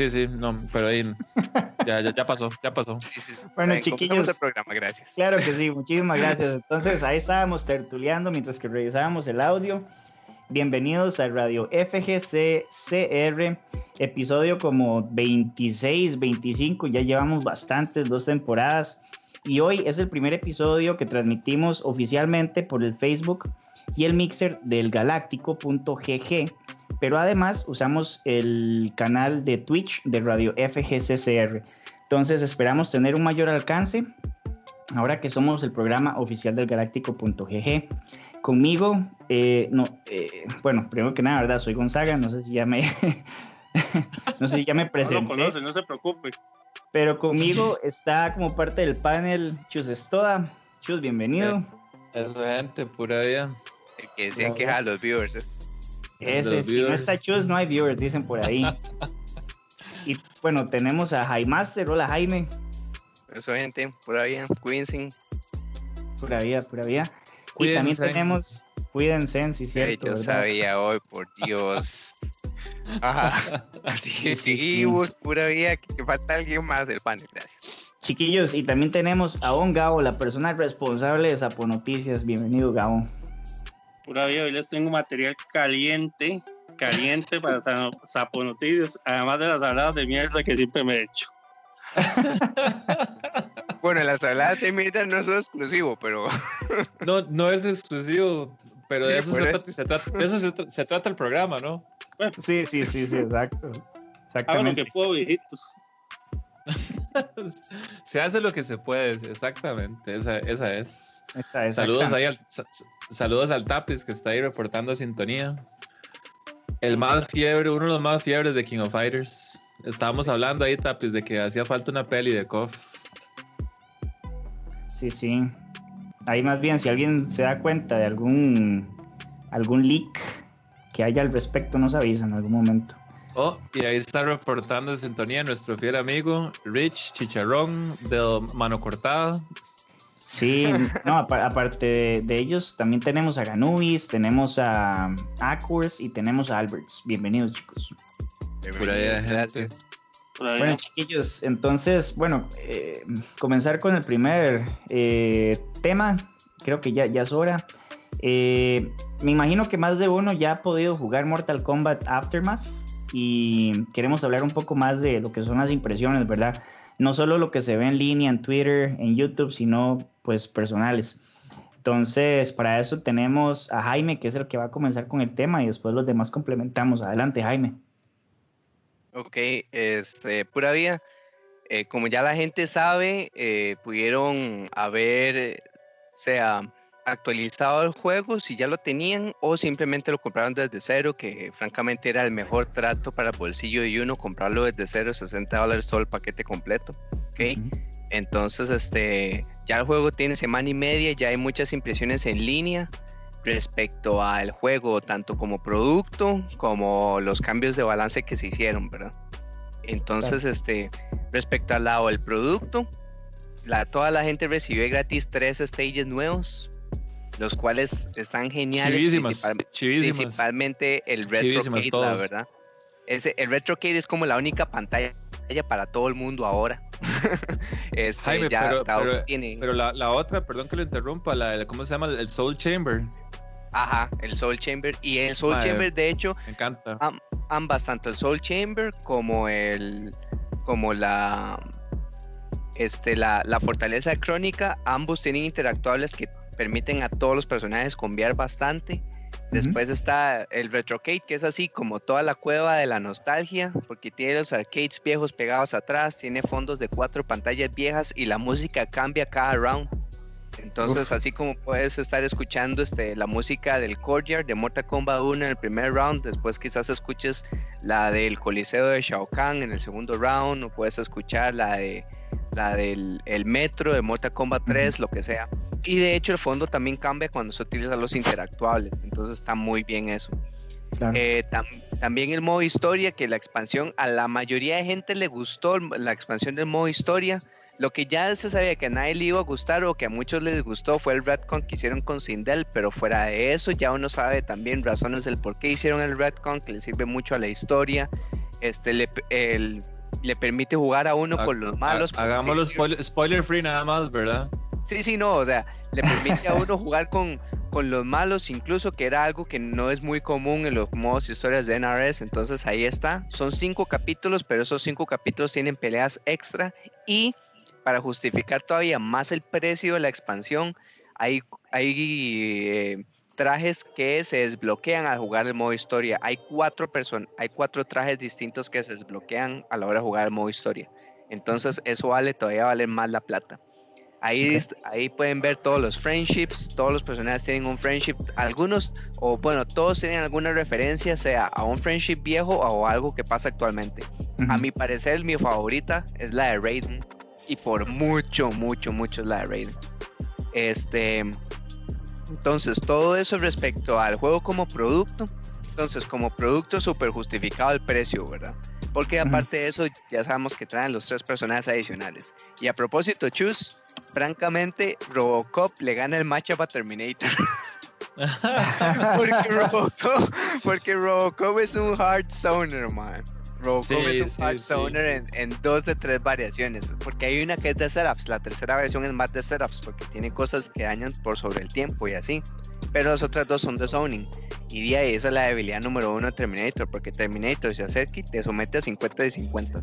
Sí, sí, no, pero ahí ya, ya, pasó, ya pasó. Bueno, chiquillos. el programa, gracias. Claro que sí, muchísimas gracias. Entonces, ahí estábamos tertuleando mientras que revisábamos el audio. Bienvenidos al Radio FGC CR, episodio como 26, 25, ya llevamos bastantes, dos temporadas. Y hoy es el primer episodio que transmitimos oficialmente por el Facebook y el mixer del galáctico.gg pero además usamos el canal de Twitch de Radio FGCCR. Entonces esperamos tener un mayor alcance ahora que somos el programa oficial del galáctico.gg. Conmigo, eh, no, eh, bueno, primero que nada, ¿verdad? Soy Gonzaga, no sé si ya me, no sé si ya me presenté. No lo conoce, no se preocupe. Pero conmigo está como parte del panel Chus Estoda. Chus, bienvenido. Eso, gente, pura vida. El que decían que a los viewers. Ese, si no está Chus, no hay viewers, dicen por ahí. y bueno, tenemos a Jaimaster. Hola, Jaime. Eso, gente, pura vida, cuídense. Pura vida, pura vida. Y también tenemos, cuídense, sí, cierto. Yo sabía hoy, por Dios. Ajá. Así seguimos, pura vida, que falta alguien más del panel, gracias. Chiquillos, y también tenemos a Don Gabo, la persona responsable de Sapo Noticias. Bienvenido, Gabo. Pura vida, hoy les tengo material caliente, caliente para Sapo Noticias, además de las saladas de mierda que siempre me he hecho. bueno, las saladas de mierda no son exclusivo, pero. no, no es exclusivo, pero de eso, se trata, eso se, trata el programa, ¿no? Sí, sí, sí, sí, exacto. Exactamente. que puedo, viejitos. se hace lo que se puede, exactamente, esa, esa es. saludos ahí al, saludos al Tapis que está ahí reportando sintonía. El más fiebre, uno de los más fiebres de King of Fighters. Estábamos hablando ahí, Tapis, de que hacía falta una peli de KOF. Sí, sí. Ahí más bien, si alguien se da cuenta de algún algún leak que haya al respecto, nos avisa en algún momento. Oh, y ahí está reportando en sintonía nuestro fiel amigo Rich Chicharrón del Mano Cortada. Sí, no, aparte de, ellos, también tenemos a Ganubis, tenemos a Acurs y tenemos a Alberts. Bienvenidos, chicos. Gracias. Bueno, chiquillos, entonces, bueno, eh, comenzar con el primer eh, tema. Creo que ya, ya es hora. Eh, me imagino que más de uno ya ha podido jugar Mortal Kombat Aftermath y queremos hablar un poco más de lo que son las impresiones, ¿verdad? No solo lo que se ve en línea, en Twitter, en YouTube, sino pues personales. Entonces, para eso tenemos a Jaime, que es el que va a comenzar con el tema y después los demás complementamos. Adelante, Jaime. Ok, este, pura vida. Eh, como ya la gente sabe, eh, pudieron haber, sea, actualizado el juego si ya lo tenían o simplemente lo compraron desde cero, que francamente era el mejor trato para el bolsillo de uno, comprarlo desde cero, 60 dólares todo el paquete completo. ¿ok? Entonces, este, ya el juego tiene semana y media, ya hay muchas impresiones en línea respecto al juego, tanto como producto como los cambios de balance que se hicieron, ¿verdad? Entonces, este, respecto al lado del producto, la, toda la gente recibió gratis tres stages nuevos, los cuales están geniales. Principalmente el Retrocade, la verdad. Ese, el Retrocade es como la única pantalla para todo el mundo ahora. este, Jaime, pero, pero, la, otra, perdón que lo interrumpa, la, ¿cómo se llama? El Soul Chamber. Ajá, el Soul Chamber. Y el Soul Chamber, de hecho, me encanta. ambas, tanto el Soul Chamber como el como la este la, la fortaleza crónica, ambos tienen interactuables que permiten a todos los personajes cambiar bastante. Después está el Retrocade, que es así como toda la cueva de la nostalgia, porque tiene los arcades viejos pegados atrás, tiene fondos de cuatro pantallas viejas y la música cambia cada round. Entonces, así como puedes estar escuchando este, la música del Courtyard de Mortal Kombat 1 en el primer round, después quizás escuches la del Coliseo de Shao Kahn en el segundo round, o puedes escuchar la de la del el Metro de Mortal Kombat 3, lo que sea. Y de hecho el fondo también cambia cuando se utilizan los interactuables, entonces está muy bien eso. Eh, también el modo historia, que la expansión a la mayoría de gente le gustó la expansión del modo historia. Lo que ya se sabía que a nadie le iba a gustar o que a muchos les gustó fue el Redcon que hicieron con Sindel, pero fuera de eso ya uno sabe también razones del por qué hicieron el Redcon, que le sirve mucho a la historia este, le, le permite jugar a uno con los malos. Hagámoslo spoiler, spoiler free nada más, ¿verdad? Sí, sí, no, o sea, le permite a uno jugar con, con los malos, incluso que era algo que no es muy común en los modos historias de NRS, entonces ahí está. Son cinco capítulos, pero esos cinco capítulos tienen peleas extra y para justificar todavía más el precio de la expansión, hay, hay eh, trajes que se desbloquean al jugar el modo historia. Hay cuatro, hay cuatro trajes distintos que se desbloquean a la hora de jugar el modo historia. Entonces eso vale, todavía vale más la plata. Ahí, ahí pueden ver todos los friendships, todos los personajes tienen un friendship, algunos, o bueno, todos tienen alguna referencia, sea a un friendship viejo o algo que pasa actualmente. A mi parecer, mi favorita es la de Raiden, y por mucho, mucho, mucho es la de Raiden. Este, entonces, todo eso respecto al juego como producto. Entonces, como producto, súper justificado el precio, ¿verdad? Porque aparte de eso, ya sabemos que traen los tres personajes adicionales. Y a propósito, Chus, francamente, Robocop le gana el matchup a Terminator. porque, Robocop, porque Robocop es un hard zoner, man. Robocop es un hard zoner en, en, dos de tres variaciones. Porque hay una que es de setups, la tercera versión es más de setups, porque tiene cosas que dañan por sobre el tiempo y así. Pero las otras dos son de zoning. Y de ahí esa es la debilidad número uno de Terminator, porque Terminator se acerca y te somete a 50 de 50.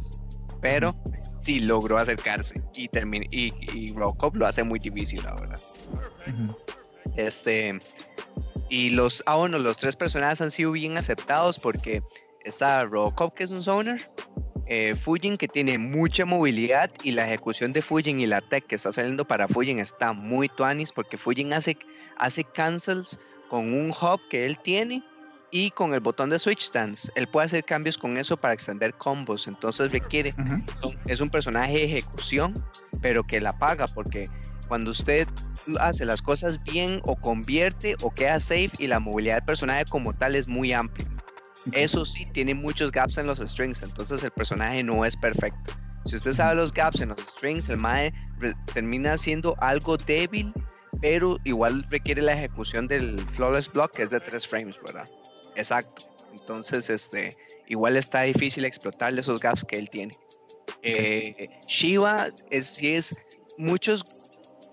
Pero sí logró acercarse y, y, y Robocop lo hace muy difícil, la verdad. Este. Y los, ah, bueno, los tres personajes han sido bien aceptados porque está Robocop, que es un zoner, eh, Fujin, que tiene mucha movilidad, y la ejecución de Fujin y la tech que está saliendo para Fujin está muy tuanis porque Fujin hace, hace cancels con un hub que él tiene y con el botón de Switch Stance, él puede hacer cambios con eso para extender combos. Entonces requiere, es un personaje de ejecución, pero que la paga, porque cuando usted hace las cosas bien o convierte o queda safe y la movilidad del personaje como tal es muy amplia. Eso sí, tiene muchos gaps en los strings, entonces el personaje no es perfecto. Si usted sabe los gaps en los strings, el MAE termina siendo algo débil, pero igual requiere la ejecución del flawless block, que es de 3 frames, ¿verdad? Exacto. Entonces, este, igual está difícil explotarle esos gaps que él tiene. Eh, Shiva es, sí es, muchos,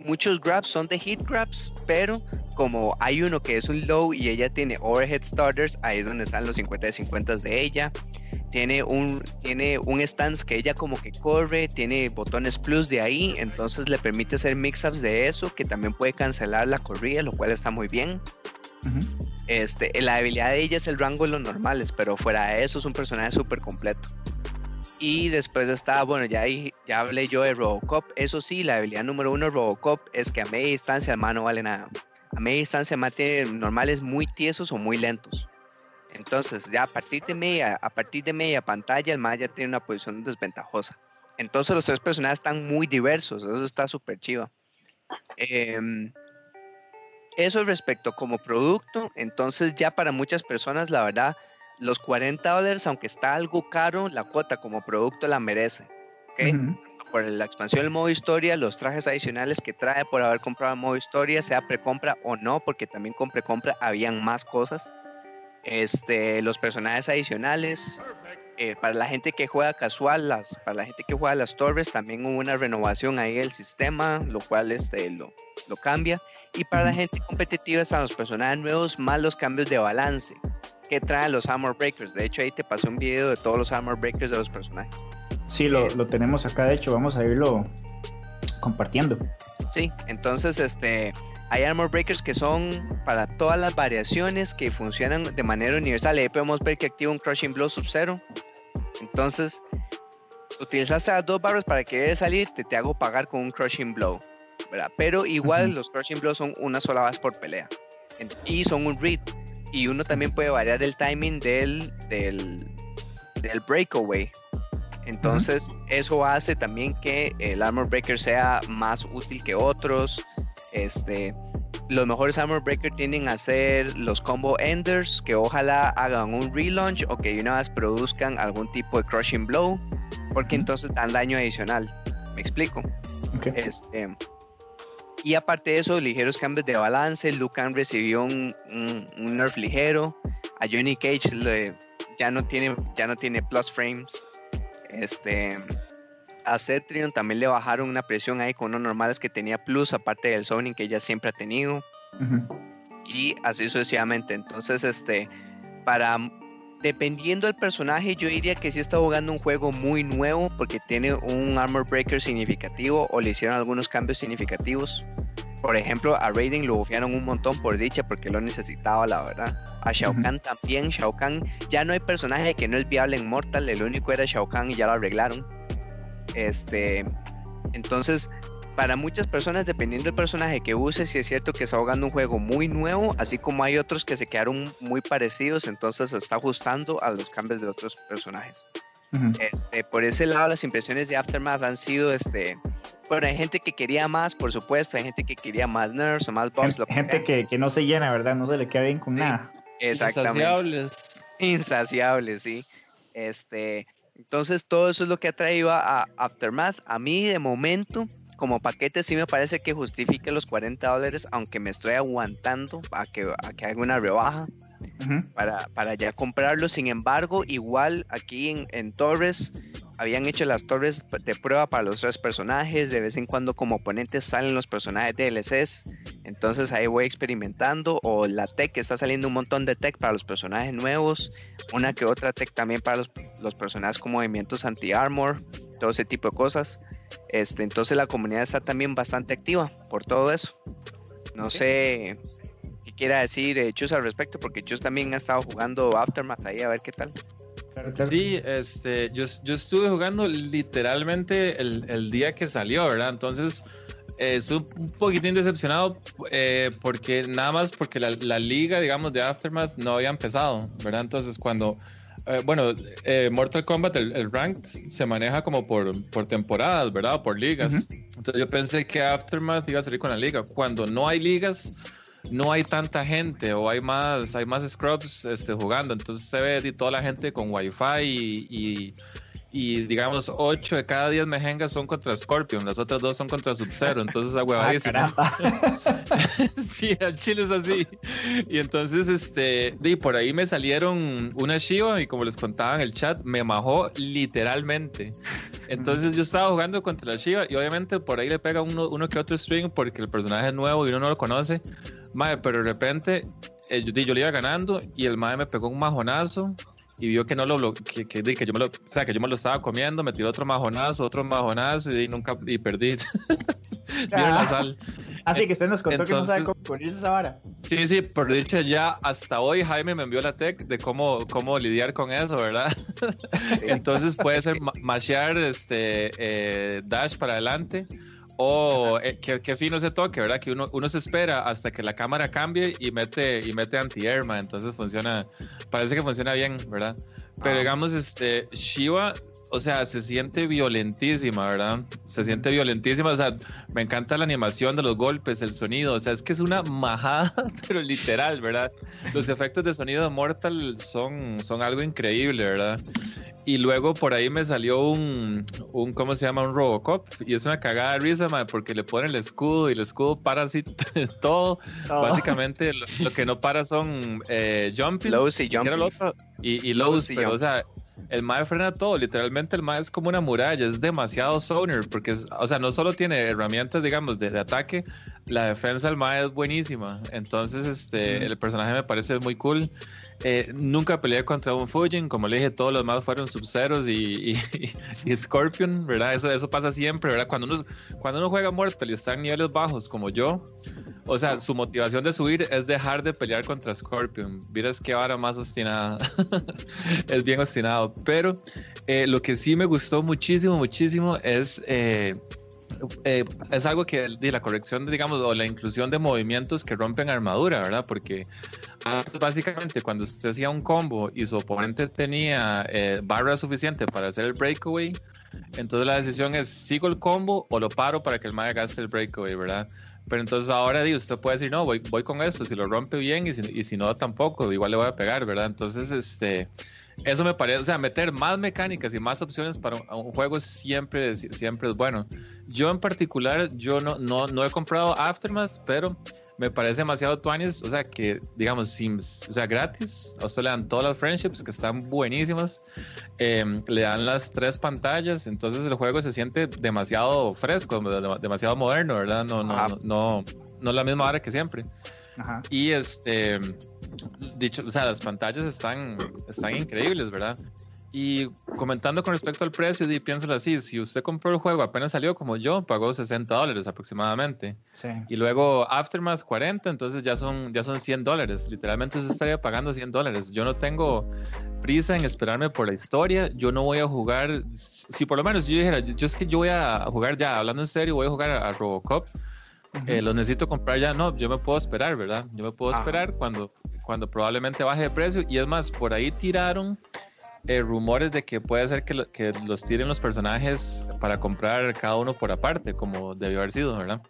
muchos grabs son de hit grabs, pero como hay uno que es un low y ella tiene overhead starters, ahí es donde están los 50 de 50 de ella. Tiene un, tiene un stance que ella como que corre, tiene botones plus de ahí, entonces le permite hacer mix-ups de eso, que también puede cancelar la corrida, lo cual está muy bien. Este, la debilidad de ella es el rango de los normales, pero fuera de eso es un personaje súper completo. Y después está, bueno, ya, ya hablé yo de Robocop. Eso sí, la debilidad número uno de Robocop es que a media distancia el mano no vale nada. A media distancia mate normales muy tiesos o muy lentos. Entonces, ya a partir de media, a partir de media pantalla, el MAE ya tiene una posición desventajosa. Entonces, los tres personajes están muy diversos. Eso está súper chiva. Eh, eso respecto como producto, entonces ya para muchas personas, la verdad, los 40 dólares, aunque está algo caro, la cuota como producto la merece. Por la expansión del modo historia, los trajes adicionales que trae por haber comprado el modo historia, sea precompra o no, porque también con precompra habían más cosas. Este, los personajes adicionales, eh, para la gente que juega casual, las, para la gente que juega las torres, también hubo una renovación ahí del sistema, lo cual este, lo, lo cambia. Y para la gente competitiva están los personajes nuevos más los cambios de balance que traen los Armor Breakers. De hecho, ahí te pasé un video de todos los Armor Breakers de los personajes. Sí, lo, lo tenemos acá, de hecho, vamos a irlo compartiendo. Sí, entonces este hay Armor Breakers que son para todas las variaciones que funcionan de manera universal. Ahí podemos ver que activa un Crushing Blow Sub-Zero. Entonces, utilizaste las dos barras para que salir, te, te hago pagar con un Crushing Blow. Pero igual los Crushing Blows son una sola vez por pelea. Y son un read. Y uno también puede variar el timing del, del, del breakaway. Entonces, eso hace también que el Armor Breaker sea más útil que otros. Este, los mejores Armor Breaker tienden a ser los combo enders, que ojalá hagan un relaunch o que una vez produzcan algún tipo de crushing blow, porque entonces dan daño adicional. ¿Me explico? Este, y aparte de eso, ligeros cambios de balance. Lucan recibió un, un, nerf ligero. A Johnny Cage le ya no tiene, ya no tiene plus frames. Este, a Cetrion también le bajaron una presión ahí con unos normales que tenía plus, aparte del zoning que ella siempre ha tenido. Y así sucesivamente. Entonces, este, para dependiendo del personaje, yo diría que sí está jugando un juego muy nuevo porque tiene un armor breaker significativo o le hicieron algunos cambios significativos. Por ejemplo, a Raiden lo bufiaron un montón por dicha porque lo necesitaba, la verdad. A Shao Kahn también. Shao Kahn ya no hay personaje que no es viable en Mortal. El único era Shao Kahn y ya lo arreglaron. Este, entonces, para muchas personas, dependiendo del personaje que uses, si es cierto que está jugando un juego muy nuevo, así como hay otros que se quedaron muy parecidos, entonces se está ajustando a los cambios de otros personajes. este, por ese lado, las impresiones de Aftermath han sido, este, bueno, hay gente que quería más, por supuesto, hay gente que quería más nerfs o más buffs. Gente, que, que, no se llena, ¿verdad? No se le queda bien con nada. Exactamente. Insaciables. Insaciables, sí. Este, entonces, todo eso es lo que ha traído a Aftermath. A mí, de momento, como paquete, sí me parece que justifique los 40 dólares, aunque me estoy aguantando a que, a que haga una rebaja para, para ya comprarlo. Sin embargo, igual aquí en, en Torres habían hecho las torres de prueba para los tres personajes. De vez en cuando, como oponentes, salen los personajes DLCs. Entonces ahí voy experimentando. O la tech, está saliendo un montón de tech para los personajes nuevos. Una que otra tech también para los, los personajes con movimientos anti-armor. Todo ese tipo de cosas. Este, entonces la comunidad está también bastante activa por todo eso. No sé qué quiera decir eh, Chus al respecto, porque Chus también ha estado jugando Aftermath ahí a ver qué tal. Sí, este, yo, yo estuve jugando literalmente el, el, día que salió, ¿verdad? Entonces, eh, estuve un poquitín decepcionado eh, porque nada más porque la, la, liga, digamos, de Aftermath no había empezado, ¿verdad? Entonces, cuando, eh, bueno, Mortal Kombat, el, el, ranked se maneja como por, por temporadas, ¿verdad? Por ligas. Entonces, yo pensé que Aftermath iba a salir con la liga. Cuando no hay ligas no hay tanta gente o hay más, hay más scrubs este, jugando. Entonces se ve toda la gente con wifi y, y, digamos 8 de cada 10 mejengas son contra Scorpion, las otras dos son contra Sub-Zero. Entonces huevadísima. Ah, sí, al chile es así. Y entonces, este, y por ahí me salieron una Shiva y como les contaba en el chat, me majó literalmente. Entonces yo estaba jugando contra la Shiva y obviamente por ahí le pega uno, uno que otro string porque el personaje es nuevo y uno no lo conoce. Mae, pero de repente eh, yo, yo, le iba ganando y el mae me pegó un majonazo y vio que no lo que, que, que, yo me lo, o sea, que yo me lo estaba comiendo, me tiró otro majonazo, otro majonazo y nunca y perdí. Vieron la sal. Así que usted nos contó que no sabe cómo ponerse esa vara. Sí, sí, por dicho ya hasta hoy Jaime me envió la tech de cómo, cómo lidiar con eso, ¿verdad? Entonces puede ser mashear este eh, dash para adelante o eh, qué, fino ese toque, ¿verdad? Que uno, uno se espera hasta que la cámara cambie y mete, y mete anti-airma, entonces funciona, parece que funciona bien, ¿verdad? Pero ah. digamos, este, Shiva, o sea, se siente violentísima, ¿verdad? Se siente violentísima, o sea, me encanta la animación de los golpes, el sonido, o sea, es que es una majada, pero literal, ¿verdad? Los efectos de sonido de Mortal son, son algo increíble, ¿verdad? Y luego por ahí me salió un, un, ¿cómo se llama? Un Robocop. Y es una cagada de risa, porque le ponen el escudo y el escudo para así todo. Básicamente lo, que no para son eh, jumpings. y jumpings. Y, y lows, o sea, el MAE frena todo, literalmente el MAE es como una muralla, es demasiado zoner, porque, es, o sea, no solo tiene herramientas, digamos, de, ataque, la defensa del MAE es buenísima, entonces este, el personaje me parece muy cool. Eh, nunca peleé contra un Fujin, como le dije, todos los más fueron Sub-Zeros y, y, Scorpion, ¿verdad? Eso, eso pasa siempre, ¿verdad? Cuando uno, cuando uno juega Mortal y está en niveles bajos como yo, o sea, su motivación de subir es dejar de pelear contra Scorpion. Miras qué vara más obstinada. es bien obstinado. Pero eh, lo que sí me gustó muchísimo, muchísimo es. Eh, eh, es algo que de la corrección, digamos, o la inclusión de movimientos que rompen armadura, ¿verdad? Porque básicamente cuando usted hacía un combo y su oponente tenía barra suficiente para hacer el breakaway, entonces la decisión es sigo el combo o lo paro para que el Maya gaste el breakaway, ¿verdad? Pero entonces ahora usted puede decir, no, voy, voy con esto, si lo rompe bien y si, y si no tampoco, igual le voy a pegar, ¿verdad? Entonces, este, eso me parece, o sea, meter más mecánicas y más opciones para un, juego siempre, siempre es bueno. Yo en particular, yo no, no, no he comprado Aftermath, pero me parece demasiado tuanis, o sea, que digamos, sin, o sea, gratis, a usted le dan todas las friendships que están buenísimas, em, le dan las tres pantallas, entonces el juego se siente demasiado fresco, demasiado moderno, ¿verdad? No, no, no, no, no, es la misma hora que siempre. Ajá. Y este, dicho, o sea, las pantallas están, están increíbles, ¿verdad? Y comentando con respecto al precio, y piénsalo así, si usted compró el juego apenas salió como yo, pagó 60 dólares aproximadamente. Sí. Y luego Aftermath 40, entonces ya son, ya son 100 dólares. Literalmente usted estaría pagando 100 dólares. Yo no tengo prisa en esperarme por la historia. Yo no voy a jugar, si por lo menos yo dijera, yo, es que yo voy a jugar ya, hablando en serio, voy a jugar a, Robocop. Eh, lo necesito comprar ya, no, yo me puedo esperar, ¿verdad? Yo me puedo esperar cuando, cuando probablemente baje de precio. Y es más, por ahí tiraron eh, rumores de que puede ser que, que, los tiren los personajes para comprar cada uno por aparte, como debió haber sido, ¿verdad?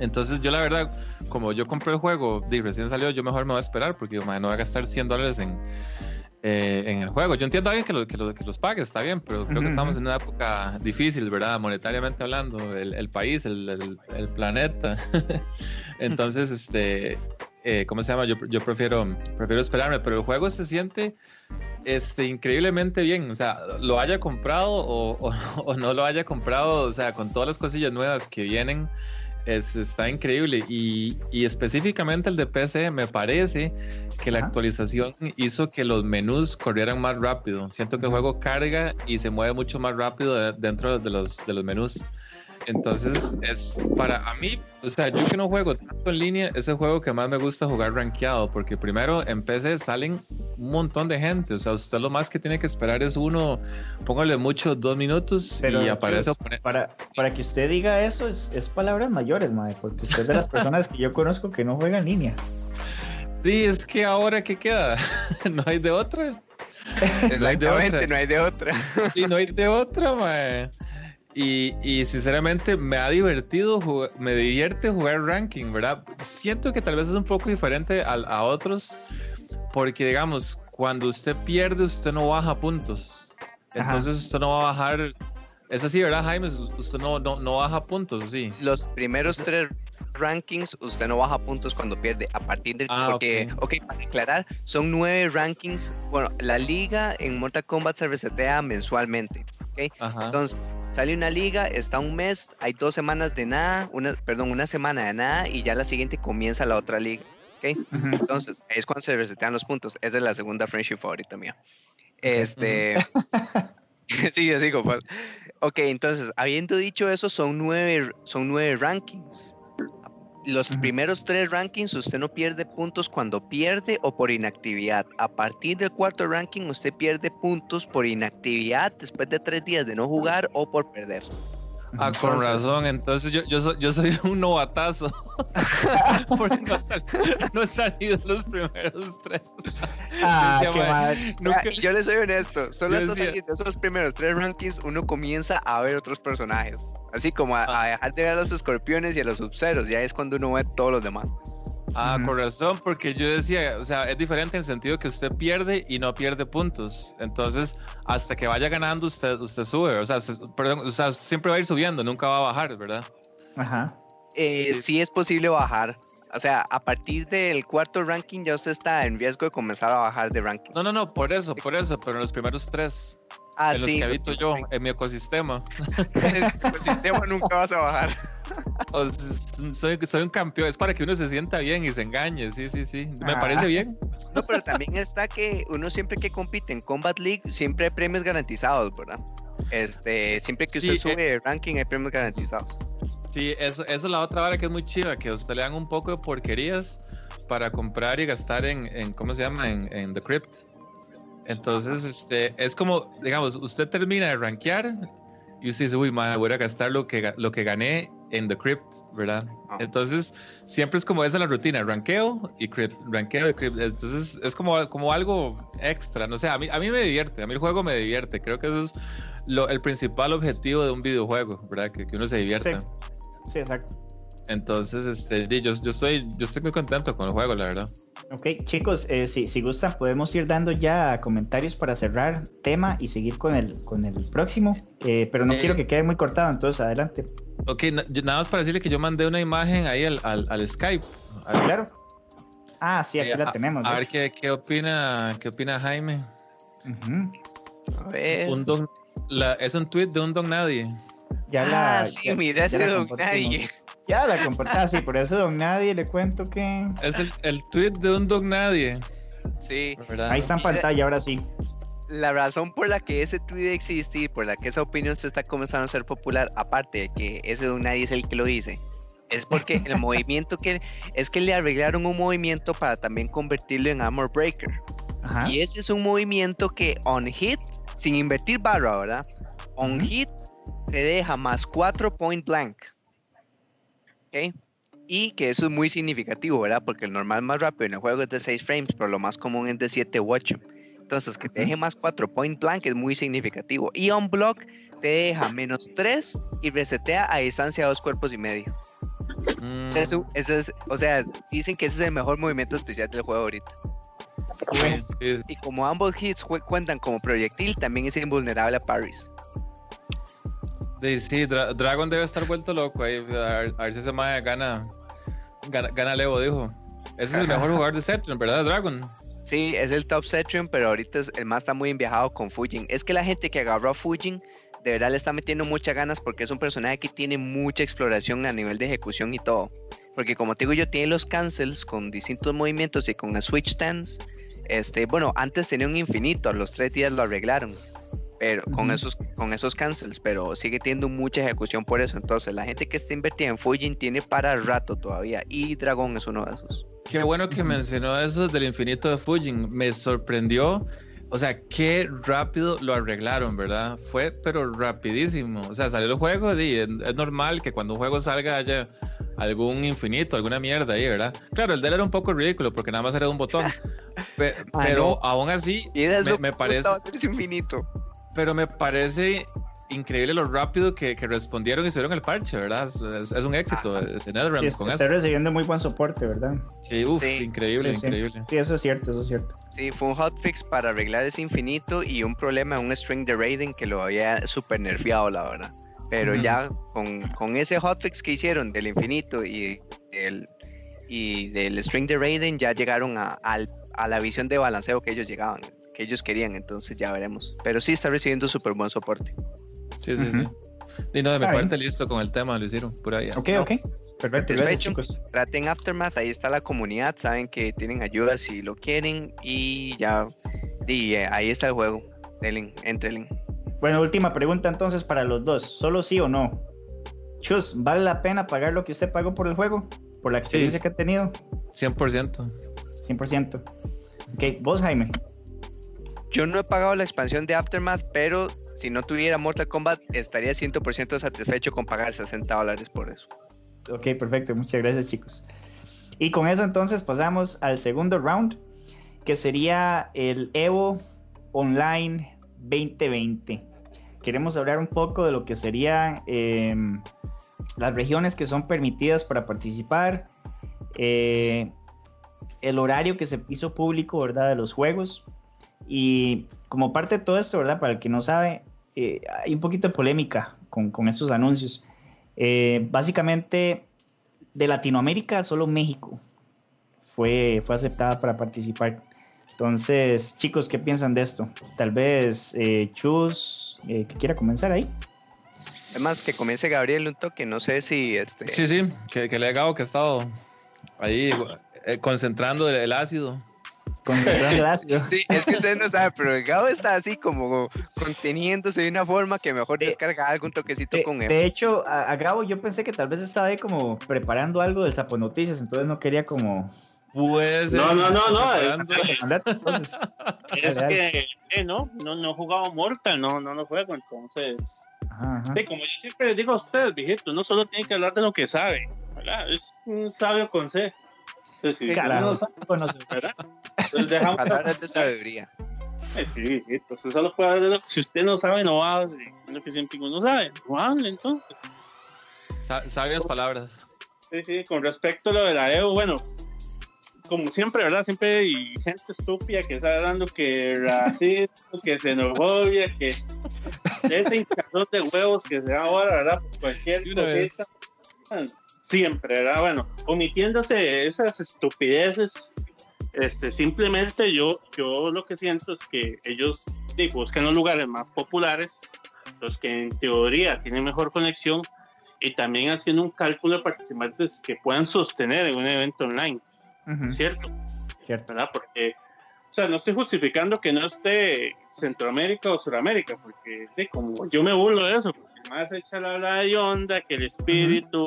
Entonces yo la verdad, como yo compré el juego y recién salió, yo mejor me voy a esperar porque no voy a gastar 100 dólares en, eh, en el juego. Yo entiendo a alguien que, lo, que, los pague, está bien, pero creo que estamos en una época difícil, ¿verdad? Monetariamente hablando, el, país, el, el planeta. Entonces, este, eh, ¿cómo se llama? Yo, yo, prefiero, prefiero esperarme, pero el juego se siente este, increíblemente bien. O sea, lo haya comprado o, o, no lo haya comprado, o sea, con todas las cosillas nuevas que vienen, es, está increíble. Y, y, específicamente el de PC, me parece que la actualización hizo que los menús corrieran más rápido. Siento que el juego carga y se mueve mucho más rápido dentro de los, de los menús. Entonces, es para a mí, o sea, yo que no juego tanto en línea, es el juego que más me gusta jugar rankeado, porque primero en PC salen un montón de gente, o sea, usted lo más que tiene que esperar es uno, póngale mucho, dos minutos y aparece. para, para que usted diga eso, es, es palabras mayores, madre, porque usted es de las personas que yo conozco que no juega en línea. Sí, es que ahora, ¿qué queda? no hay de otra. Exactamente, no hay de otra. Sí, no hay de otra, mae. Y, y, sinceramente me ha divertido, me divierte jugar ranking, ¿verdad? Siento que tal vez es un poco diferente a, a, otros, porque digamos, cuando usted pierde, usted no baja puntos. Entonces usted no va a bajar. Es así, ¿verdad, Jaime? Usted no, no, no baja puntos, sí. Los primeros tres rankings, usted no baja puntos cuando pierde. A partir de. Ah, porque, ok, para aclarar, son nueve rankings. Bueno, la liga en Mortal Kombat se resetea mensualmente. ¿Ok? Entonces, sale una liga, está un mes, hay dos semanas de nada, una, perdón, una semana de nada y ya la siguiente comienza la otra liga. ¿ok? Entonces, es cuando se resetean los puntos. Esa es la segunda friendship favorita mía. Este. sí, así como. Pues. Ok, entonces, habiendo dicho eso, son nueve, son nueve rankings los primeros tres rankings usted no pierde puntos cuando pierde o por inactividad. A partir del cuarto ranking usted pierde puntos por inactividad después de tres días de no jugar o por perder. Ah, con razón. Entonces yo, yo, soy, yo soy un novatazo. Porque no, he salido los primeros tres. Ah, qué Nunca... Yo le soy honesto. Solo esos primeros tres rankings uno comienza a ver otros personajes. Así como a, ah. dejar de ver a los escorpiones y a los subceros. Ya es cuando uno ve todos los demás. Ah, con razón, porque yo decía, o sea, es diferente en el sentido que usted pierde y no pierde puntos. Entonces, hasta que vaya ganando, usted, usted sube. O sea, perdón, o sea, siempre va a ir subiendo, nunca va a bajar, ¿verdad? Ajá. Eh, sí. es posible bajar. O sea, a partir del cuarto ranking ya usted está en riesgo de comenzar a bajar de ranking. No, no, no, por eso, por eso, pero en los primeros tres. Ah, en los que habito yo, en mi ecosistema. en el ecosistema nunca vas a bajar. soy, soy, un campeón, es para que uno se sienta bien y se engañe, sí, sí, sí, me parece bien. No, pero también está que uno siempre que compite en Combat League, siempre hay premios garantizados, ¿verdad? Este, siempre que usted sube el ranking hay premios garantizados. Sí, eso, eso es la otra vara que es muy chiva, que a usted le dan un poco de porquerías para comprar y gastar en, en ¿cómo se llama? En, en The Crypt. Entonces, este, es como, digamos, usted termina de rankear y usted dice, uy, madre, voy a gastar lo que, lo que gané en The Crypt, ¿verdad? Ah. Entonces, siempre es como esa la rutina, ranqueo y crypt, ranqueo y crypt. Entonces, es como, como algo extra, no sé, a mí, a mí me divierte, a mí el juego me divierte, creo que eso es lo, el principal objetivo de un videojuego, ¿verdad? Que, que uno se divierta. Sí, exacto. Entonces, este, yo, yo, estoy, yo estoy muy contento con el juego, la verdad. Ok, chicos, eh, si, si gustan, podemos ir dando ya comentarios para cerrar tema y seguir con el, con el próximo, eh, pero no quiero eh, que quede muy cortado, entonces adelante. Ok, nada más para decirle que yo mandé una imagen ahí al, al, Skype claro. Ah, sí, aquí la tenemos. A ver qué, qué, opina, qué opina Jaime. A ver. es un tweet de un don nadie. Ya la, ah, sí, mira ese don nadie. Ya la compartí, ah, sí, por eso don nadie le cuento que. Es el, el tweet de un don nadie. Sí. Ahí está en pantalla, ahora sí. La razón por la que ese tweet existe y por la que esa opinión se está comenzando a ser popular, aparte de que ese don nadie es el que lo dice, es porque el movimiento que es que le arreglaron un movimiento para también convertirlo en Armor Breaker. Y ese es un movimiento que on hit, sin invertir barra, ¿verdad? On hit te deja más 4 point blank. ¿Ok? Y que eso es muy significativo, ¿verdad? Porque el normal más rápido en el juego es de 6 frames, pero lo más común es de 7 u 8. Entonces, que te deje más 4 point blank es muy significativo. Y on block te deja menos 3 y resetea a distancia de dos cuerpos y medio. Mm. Eso, es, o sea, dicen que ese es el mejor movimiento especial del juego ahorita. Y como ambos hits cuentan como proyectil, también es invulnerable a parries. Sí, Dragon debe estar vuelto loco ahí. A ver, si ese mae gana, gana, gana Levo, dijo. Ese es el mejor jugador de Cetrion, ¿verdad, Dragon? Sí, es el top Cetrion, pero ahorita el más está muy enviajado con Fujin. Es que la gente que agarró a Fujin de verdad le está metiendo muchas ganas porque es un personaje que tiene mucha exploración a nivel de ejecución y todo. Porque como te digo yo, tiene los cancels con distintos movimientos y con switch stands. Este, bueno, antes tenía un infinito, a los tres días lo arreglaron. Pero con esos, con esos cancels, pero sigue teniendo mucha ejecución por eso. Entonces, la gente que está invertida en Fujin tiene para rato todavía. Y Dragón es uno de esos. Qué bueno que mencionó eso del infinito de Fujin. Me sorprendió o sea, qué rápido lo arreglaron, ¿verdad? Fue, pero rapidísimo. O sea, salió el juego y es, normal que cuando un juego salga haya algún infinito, alguna mierda ahí, ¿verdad? Claro, el de él era un poco ridículo porque nada más era un botón. Ah, pero aún así, me, me parece. Infinito. Pero me parece increíble lo rápido que, que respondieron y hicieron el parche, ¿verdad? Es, un éxito ah, NetherRealm con está recibiendo muy buen soporte, ¿verdad? Sí, uff, increíble, increíble. Sí. eso es cierto, eso es cierto. Sí, fue un hotfix para arreglar ese infinito y un problema en un string de Raiden que lo había super nerfeado, la verdad. Pero ya con, con, ese hotfix que hicieron del infinito y el y del string de Raiden ya llegaron a, a la visión de balanceo que ellos llegaban, que ellos querían, entonces ya veremos. Pero sí está recibiendo súper buen soporte. Sí, sí, sí. Y no, de mi parte listo con el tema, lo hicieron por ahí. Ok, ok. Perfecto. Chicos. Traten Aftermath, ahí está la comunidad, saben que tienen ayuda si lo quieren y ya. Y eh, ahí está el juego. Delen, entren. Bueno, última pregunta entonces para los dos. ¿Solo sí o no? Chus, ¿vale la pena pagar lo que usted pagó por el juego? ¿Por la experiencia que ha tenido? 100%. 100%. Ok, vos, Jaime. Yo no he pagado la expansión de Aftermath, pero si no tuviera Mortal Kombat, estaría 100% satisfecho con pagar 60 dólares por eso. Ok, perfecto. Muchas gracias, chicos. Y con eso entonces pasamos al segundo round, que sería el Evo Online 2020. Queremos hablar un poco de lo que serían em, las regiones que son permitidas para participar, eh, el horario que se hizo público, ¿verdad? De los juegos. Y como parte de todo esto, ¿verdad? Para el que no sabe, eh, hay un poquito de polémica con, con estos anuncios. Eh, básicamente, de Latinoamérica, solo México fue, fue aceptada para participar. Entonces, chicos, ¿qué piensan de esto? Tal vez eh, Chus, que quiera comenzar ahí. Además, que comience Gabriel un toque, no sé si... Este... Sí, sí, que, que le ha que ha estado ahí concentrando el ácido. Sí, es que usted no sabe, pero el Gabo está así como conteniéndose de una forma que mejor descarga algún toquecito con él. De hecho, a, Gabo yo pensé que tal vez estaba ahí como preparando algo del Sapo Noticias, entonces no quería como... Pues, no, no, no, no. Es, que eh, no, no, no jugaba Mortal, no, no, no juego, entonces. Sí, como yo siempre les digo a ustedes, viejitos, no solo tienen que hablar de lo que sabe, ¿verdad? Es un sabio consejo. Sí, Carajo, no ¿verdad? Entonces dejamos Palabras de sabiduría. sí, entonces solo puede hablar de lo Si usted no sabe, no hable. Lo que siempre uno sabe, no hable entonces. sabias palabras. Sí, sí, con respecto a lo de la EU, bueno, como siempre, ¿verdad? Siempre hay gente estúpida que está hablando que racismo, que xenofobia, que ese hinchazón de huevos que se da ahora, ¿verdad? Por cualquier cosa siempre, ¿verdad? Bueno, omitiéndose esas estupideces, este, simplemente yo, yo lo que siento es que ellos buscan los lugares más populares, los que en teoría tienen mejor conexión, y también haciendo un cálculo de participantes que puedan sostener en un evento online, ¿cierto? Cierto. ¿Verdad? Porque, o sea, no estoy justificando que no esté Centroamérica o Suramérica, porque como yo me burlo de eso, porque más echa la de onda que el espíritu,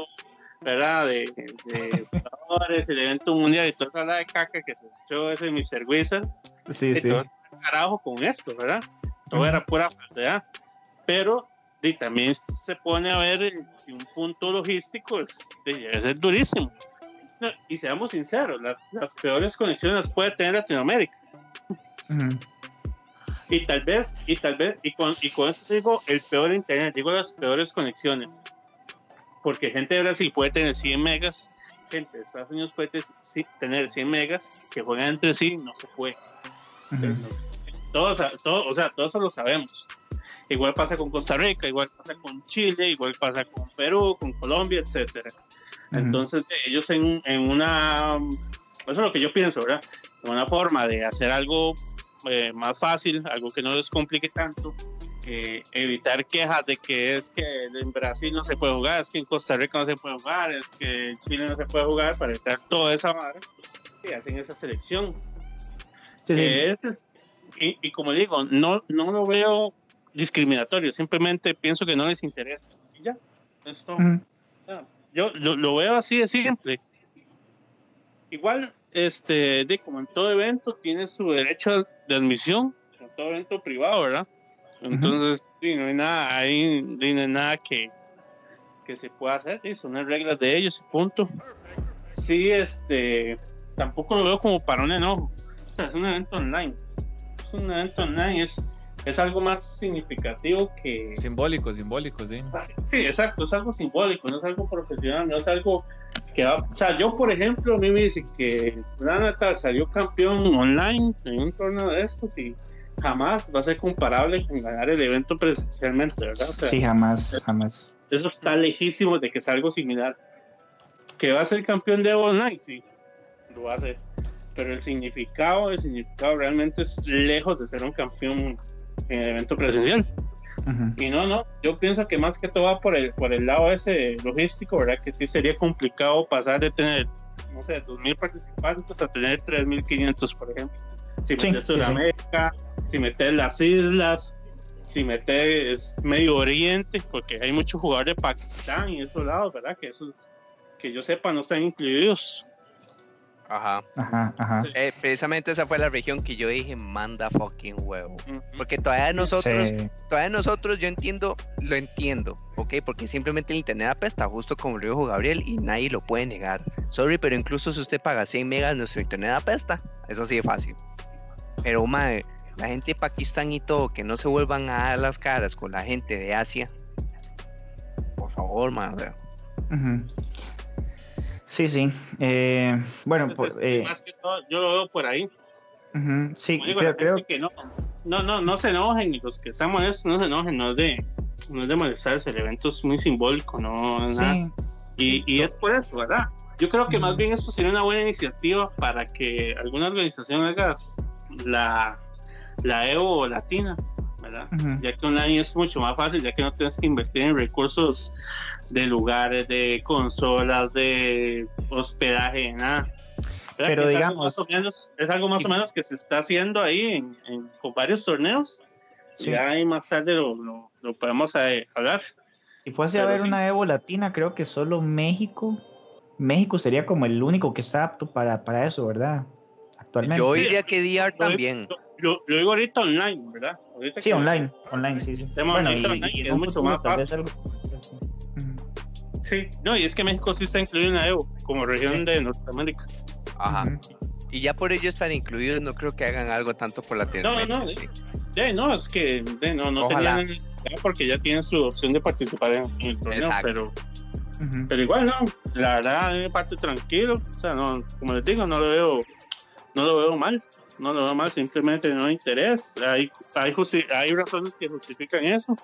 ¿verdad? De, de jugadores, el evento mundial y toda esa de caca que se echó ese Mr. Wizard. Sí, sí. Todo carajo con esto, ¿verdad? Todo era pura falsedad. Pero y también se pone a ver un punto logístico, es, debe ser durísimo. y seamos sinceros, las, las, peores conexiones las puede tener Latinoamérica. Y tal vez, y tal vez, y con, y con esto digo el peor internet, digo las peores conexiones. Porque gente de Brasil puede tener 100 megas, gente de Estados Unidos puede tener 100 megas, que juegan entre sí, no se puede. todos, todo, o sea, todos eso lo sabemos. Igual pasa con Costa Rica, igual pasa con Chile, igual pasa con Perú, con Colombia, etcétera. Entonces, ellos en, en, una, eso es lo que yo pienso, ¿verdad? Una forma de hacer algo eh, más fácil, algo que no les complique tanto, eh, evitar quejas de que es que en Brasil no se puede jugar, es que en Costa Rica no se puede jugar, es que en Chile no se puede jugar, para evitar toda esa madre, que hacen esa selección. Sí, sí. y, y, como digo, no, no lo veo discriminatorio, simplemente pienso que no les interesa. Y ya, esto, yo lo, veo así de simple. Igual, este, de como en todo evento, tiene su derecho de admisión, en todo evento privado, ¿verdad? Entonces, no hay nada, ahí no hay nada que, que se pueda hacer, son las reglas de ellos, punto. Sí, este, tampoco lo veo como para un enojo. O sea, es un evento online. Es un evento online, es es algo más significativo que... Simbólico, simbólico, sí. Sí, exacto, es algo simbólico, no es algo profesional, no es algo que va... O sea, yo, por ejemplo, a mí me dice que Natal salió campeón online en un torneo de estos y jamás va a ser comparable con ganar el evento presencialmente, ¿verdad? sí, jamás, jamás. Eso está lejísimo de que es algo similar. Que va a ser campeón de online, sí, lo va a hacer pero el significado, el significado realmente es lejos de ser un campeón en el evento presencial. Y no, no, yo pienso que más que todo va por el, por el lado ese logístico, ¿verdad? Que sí sería complicado pasar de tener, no sé, 2.000 participantes a tener 3.500, por ejemplo. Si metes Sudamérica, si metes las islas, si metes Medio Oriente, porque hay muchos jugadores de Pakistán y esos lados, ¿verdad? Que esos, que yo sepa, no están incluidos. Ajá. Ajá, ajá. Eh, precisamente esa fue la región que yo dije, manda fucking huevo. Porque todavía nosotros, todavía nosotros, yo entiendo, lo entiendo, ¿ok? Porque simplemente el internet apesta, justo como lo dijo Gabriel, y nadie lo puede negar. Sorry, pero incluso si usted paga 100 megas, nuestro internet apesta. Es así de fácil. Pero, madre, la gente de Pakistán y todo, que no se vuelvan a dar las caras con la gente de Asia. Por favor, madre. Sí, sí. Eh, bueno, pues. Eh, más que todo, yo lo veo por ahí. sí, creo, que no, no, no, no se enojen, y los que están molestos no se enojen, no es de, no es de molestarse, el evento es muy simbólico, no nada. Y, y, es por eso, ¿verdad? Yo creo que más bien esto sería una buena iniciativa para que alguna organización haga la, la Evo Latina, ¿verdad? Ya que online es mucho más fácil, ya que no tienes que invertir en recursos de lugares, de consolas, de hospedaje, nada. Pero digamos, es algo más o menos que se está haciendo ahí en, con varios torneos. Ya ahí más tarde lo, lo, podemos eh, hablar. Si fuese a haber una Evo Latina, creo que solo México. México sería como el único que está apto para, para eso, ¿verdad? Actualmente. Yo diría que DR también. Lo, digo ahorita online, ¿verdad? sí, online, online, sí, sí. Bueno, y, es mucho más fácil. Sí, no, y es que México sí está incluido en la Evo como región de Norteamérica. Ajá. Y ya por ello están incluidos, no creo que hagan algo tanto por la No, no, sí. no, es que no, no tenían porque ya tienen su opción de participar en, el torneo, pero, pero igual no, la verdad a mí me parte tranquilo, o sea, no, como les digo, no lo veo, no lo veo mal, no lo veo mal, simplemente no hay interés, hay, hay, hay razones que justifican eso,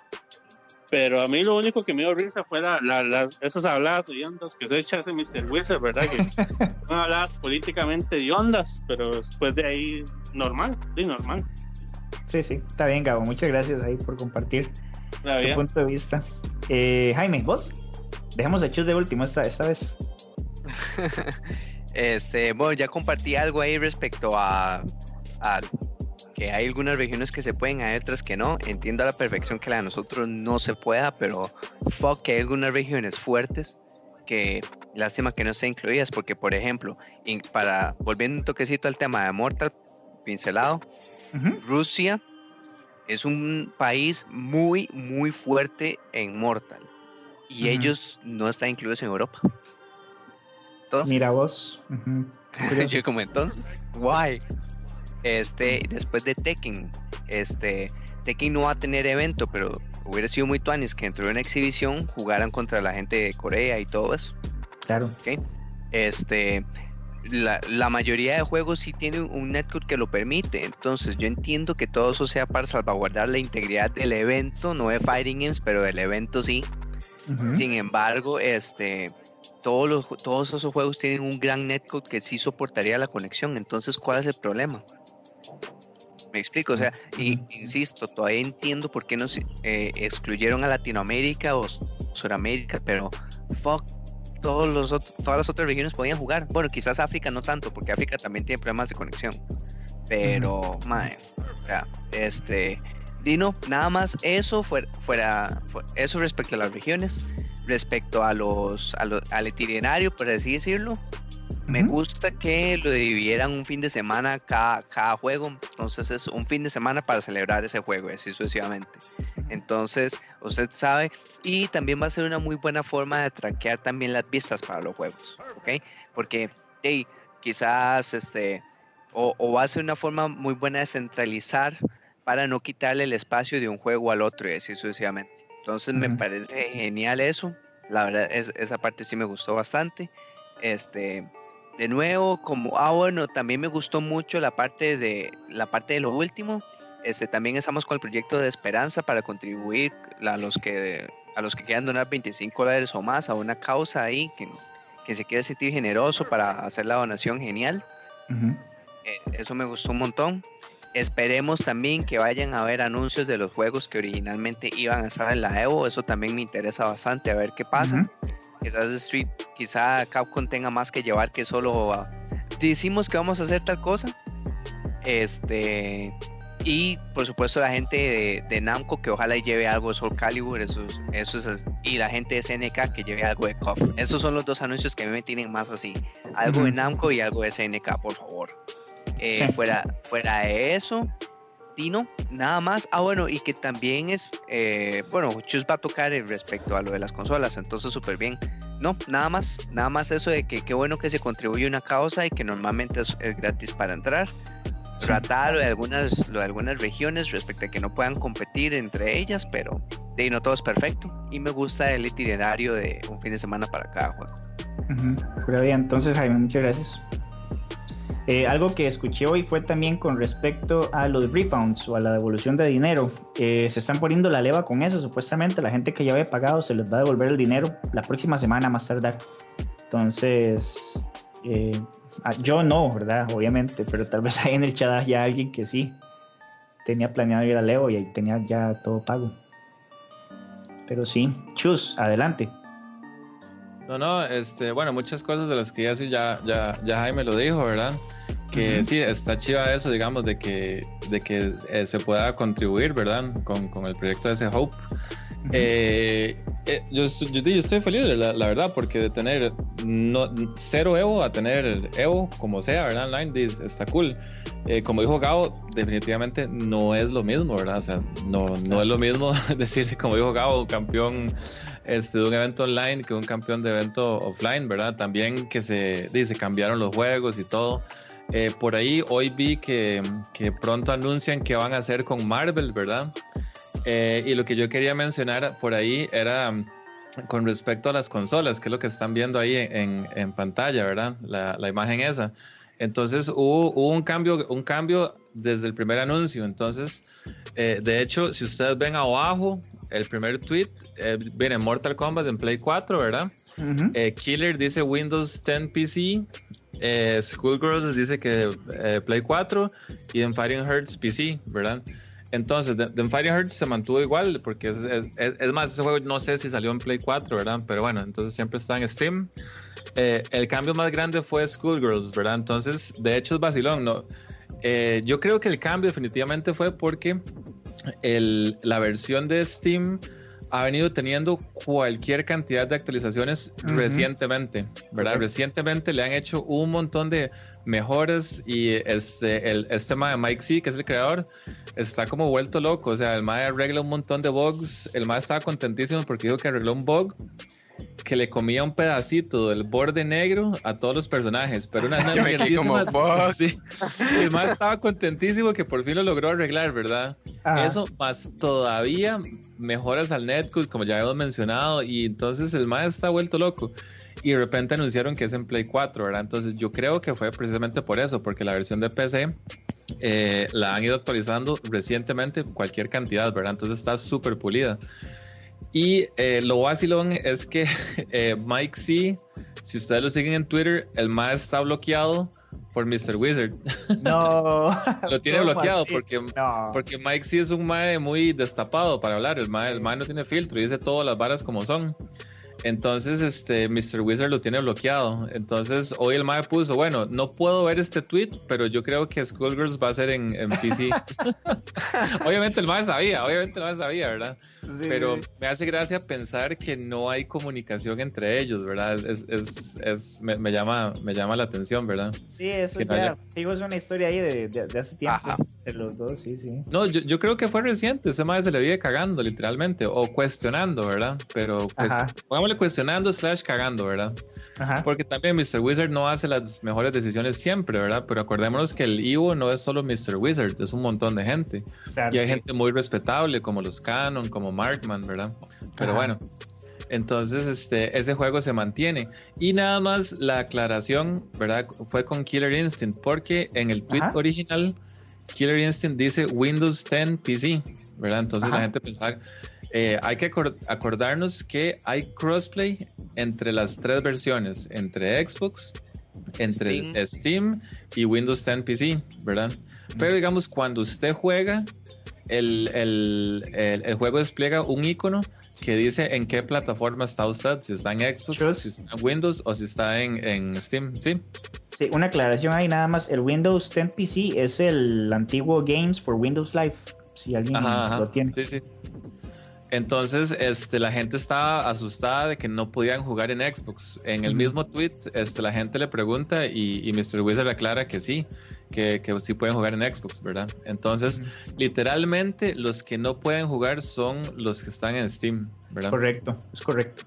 Pero a mí lo único que me dio risa fue la, las, esas habladas de ondas que se echa ese Mr. Wizard, ¿verdad? Que son habladas políticamente de ondas, pero después de ahí, normal, sí, normal. Sí, sí, está bien, Gabo. Muchas gracias ahí por compartir tu punto de vista. Eh, Jaime, ¿vos? Dejemos el chus de último esta, esta vez. este, bueno, ya compartí algo ahí respecto a, a que hay algunas regiones que se pueden, hay otras que no. Entiendo a la perfección que la de nosotros no se pueda, pero fuck que hay algunas regiones fuertes que lástima que no sean incluidas, porque por ejemplo, para volviendo un toquecito al tema de Mortal pincelado, Rusia es un país muy, muy fuerte en Mortal y ellos no están incluidos en Europa. Mira vos. yo como entonces, guay. Este, después de Tekken, este, Tekken no va a tener evento, pero hubiera sido muy tuanis que dentro de una exhibición jugaran contra la gente de Corea y todo eso. Claro. Este, la, la, mayoría de juegos sí tiene un netcode que lo permite. Entonces yo entiendo que todo eso sea para salvaguardar la integridad del evento, no de Fighting Games, pero del evento sí. Sin embargo, este, todos, los, todos esos juegos tienen un gran netcode que sí soportaría la conexión. Entonces, ¿cuál es el problema? Me explico, o sea, y, insisto, todavía entiendo por qué nos eh, excluyeron a Latinoamérica o Sudamérica, pero fuck, todos los todas las otras regiones podían jugar. Bueno, quizás África no tanto, porque África también tiene problemas de conexión. Pero, mae, o sea, este, Dino, nada más eso fuera, fuera, eso respecto a las regiones, respecto a los, al itinerario, por así decirlo, me gusta que lo dividieran un fin de semana cada, cada, juego. Entonces es un fin de semana para celebrar ese juego, así sucesivamente. Entonces, usted sabe, y también va a ser una muy buena forma de traquear también las vistas para los juegos, ¿ok? Porque, hey, quizás, este, o, va a ser una forma muy buena de centralizar para no quitarle el espacio de un juego al otro y así sucesivamente. Entonces, me parece genial eso. La verdad, es, esa parte sí me gustó bastante. Este, de nuevo, como, ah, bueno, también me gustó mucho la parte de, la parte de lo último. Este, también estamos con el proyecto de Esperanza para contribuir a los que, a los que quieran donar 25 dólares o más a una causa ahí, que, que se quiere sentir generoso para hacer la donación genial. Eh, eso me gustó un montón. Esperemos también que vayan a ver anuncios de los juegos que originalmente iban a estar en la Evo. Eso también me interesa bastante, a ver qué pasa. Quizás Street, quizá Capcom tenga más que llevar que solo ah, decimos que vamos a hacer tal cosa. Este, y por supuesto la gente de, Namco que ojalá lleve algo de Soul Calibur, eso, eso es, y la gente de SNK que lleve algo de KOF. Esos son los dos anuncios que me tienen más así. Algo de Namco y algo de SNK, por favor. Eh, fuera, fuera de eso, Dino, nada más. Ah, bueno, y que también es, eh, bueno, Chus va a tocar respecto a lo de las consolas, entonces súper bien. No, nada más, nada más eso de que qué bueno que se contribuye una causa y que normalmente es, gratis para entrar. Tratar lo de algunas, lo de algunas regiones respecto a que no puedan competir entre ellas, pero de no todo es perfecto. Y me gusta el itinerario de un fin de semana para cada juego. Pero bien, entonces Jaime, muchas gracias. Eh, algo que escuché hoy fue también con respecto a los refunds o a la devolución de dinero. se están poniendo la leva con eso. Supuestamente la gente que ya había pagado se les va a devolver el dinero la próxima semana más tardar. Entonces, eh, ah, yo no, ¿verdad? Obviamente, pero tal vez hay en el chat ya alguien que sí tenía planeado ir a Leo y ahí tenía ya todo pago. Pero sí, Chus, adelante. No, no, este, bueno, muchas cosas de las que ya sí, ya, ya, ya Jaime lo dijo, ¿verdad? que sí, está chiva eso, digamos, de que, de que eh, se pueda contribuir, ¿verdad? Con, con, el proyecto de ese Hope. Eh, eh, yo, yo, yo, estoy feliz, la, la, verdad, porque de tener no, cero Evo a tener Evo, como sea, ¿verdad? Online, está cool. como dijo Gabo, definitivamente no es lo mismo, ¿verdad? O sea, no, no es lo mismo decir, como dijo Gabo, campeón este, de un evento online que un campeón de evento offline, ¿verdad? También que se, dice, cambiaron los juegos y todo. Eh, por ahí hoy vi que, que, pronto anuncian que van a hacer con Marvel, ¿verdad? Eh, y lo que yo quería mencionar por ahí era mm, con respecto a las consolas, que es lo que están viendo ahí en, en pantalla, ¿verdad? La, la, imagen esa. Entonces hubo, un, cambio, un cambio desde el primer anuncio. Entonces, eh, de hecho, si ustedes ven abajo, el primer tweet eh, viene Mortal Kombat en Play 4, ¿verdad? Eh, Killer dice Windows 10 PC. Schoolgirls dice que Play 4 y en Fighting Hearts PC, ¿verdad? Entonces, The, Fighting Hearts se mantuvo igual, porque es, más, ese juego no sé si salió en Play 4, ¿verdad? Pero bueno, entonces siempre está en Steam. Eh, el cambio más grande fue Schoolgirls, ¿verdad? Entonces, de hecho es vacilón, ¿no? Eh, yo creo que el cambio definitivamente fue porque el, la versión de Steam ha venido teniendo cualquier cantidad de actualizaciones recientemente, ¿verdad? Recientemente le han hecho un montón de mejoras y este, el, este de Mike C, que es el creador, está como vuelto loco, o sea, el MAE arregla un montón de bugs, el MAE estaba contentísimo porque dijo que arregló un bug que le comía un pedacito del borde negro a todos los personajes, pero una como sí, El más estaba contentísimo que por fin lo logró arreglar, ¿verdad? Eso más todavía mejoras al netcode, como ya habíamos mencionado, y entonces el más está vuelto loco. Y de repente anunciaron que es en Play 4, ¿verdad? Entonces yo creo que fue precisamente por eso, porque la versión de PC eh, la han ido actualizando recientemente cualquier cantidad, ¿verdad? Entonces está súper pulida. Y eh, lo vacilón es que eh, Mike C, si ustedes lo siguen en Twitter, el más está bloqueado por Mr. Wizard. No. lo tiene bloqueado porque, porque Mike C es un mae muy destapado para hablar. El mae, el mae no tiene filtro y dice todas las varas como son. Entonces, este, Mr. Wizard lo tiene bloqueado. Entonces, hoy el MAE puso, bueno, no puedo ver este tweet, pero yo creo que Skullgirls va a ser en, en PC. obviamente el MAE sabía, obviamente el MAE sabía, ¿verdad? pero me hace gracia pensar que no hay comunicación entre ellos, ¿verdad? Es, es, es me, me, llama, me llama la atención, ¿verdad? Sí, eso ya, digo, es una historia ahí de, de, hace tiempo, de los dos, sí, sí. No, yo, yo creo que fue reciente, ese MAE se le vive cagando, literalmente, o cuestionando, ¿verdad? Pero, pues, cuestionando slash cagando, ¿verdad? Porque también Mr. Wizard no hace las mejores decisiones siempre, ¿verdad? Pero acordémonos que el Ivo no es solo Mr. Wizard, es un montón de gente. y hay gente muy respetable, como los Canon, como Markman, ¿verdad? Pero bueno. Entonces, este, ese juego se mantiene. Y nada más la aclaración, ¿verdad? Fue con Killer Instinct, porque en el tweet original, Killer Instinct dice Windows 10 PC, ¿verdad? Entonces la gente pensaba, eh, hay que acordarnos que hay crossplay entre las tres versiones, entre Xbox, entre Steam, y Windows 10 PC, ¿verdad? Pero digamos, cuando usted juega, el, el, el, juego despliega un icono que dice en qué plataforma está usted, si está en Xbox, si está en Windows o si está en, en, Steam, ¿sí? Sí, una aclaración ahí nada más, el Windows 10 PC es el antiguo Games for Windows Live, si alguien lo tiene. Sí, sí. Entonces, este, la gente estaba asustada de que no podían jugar en Xbox. En el mismo tweet, este, la gente le pregunta y, Mr. Wizard aclara que sí, que, que, sí pueden jugar en Xbox, ¿verdad? Entonces, literalmente, los que no pueden jugar son los que están en Steam, ¿verdad? Correcto, es correcto.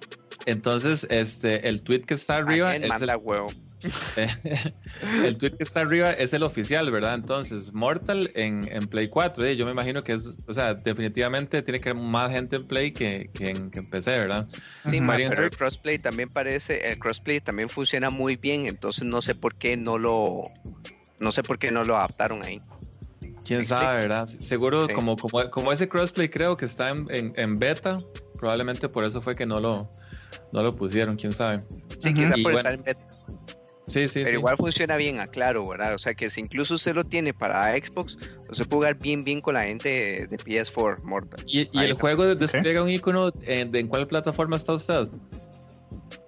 Entonces, este, el tweet que está arriba es el, huevo. el tweet que está arriba es el oficial, ¿verdad? Entonces, Mortal en, en Play 4, ¿eh? yo me imagino que es, o sea, definitivamente tiene que haber más gente en Play que, que, en, que en, PC, ¿verdad? Sí, pero el crossplay también parece, el crossplay también funciona muy bien, entonces no sé por qué no lo, no sé por qué no lo adaptaron ahí. Quién sabe, ¿verdad? Seguro como, como, como ese crossplay creo que está en, en beta, probablemente por eso fue que no lo, no lo pusieron, quién sabe. Sí, quizá por estar en beta. Sí, sí, Pero igual funciona bien, aclaro, ¿verdad? O sea que si incluso usted lo tiene para Xbox, se puede jugar bien, bien con la gente de PS4 Mortal. ¿Y, el juego despliega un icono en, en, cuál plataforma está usted?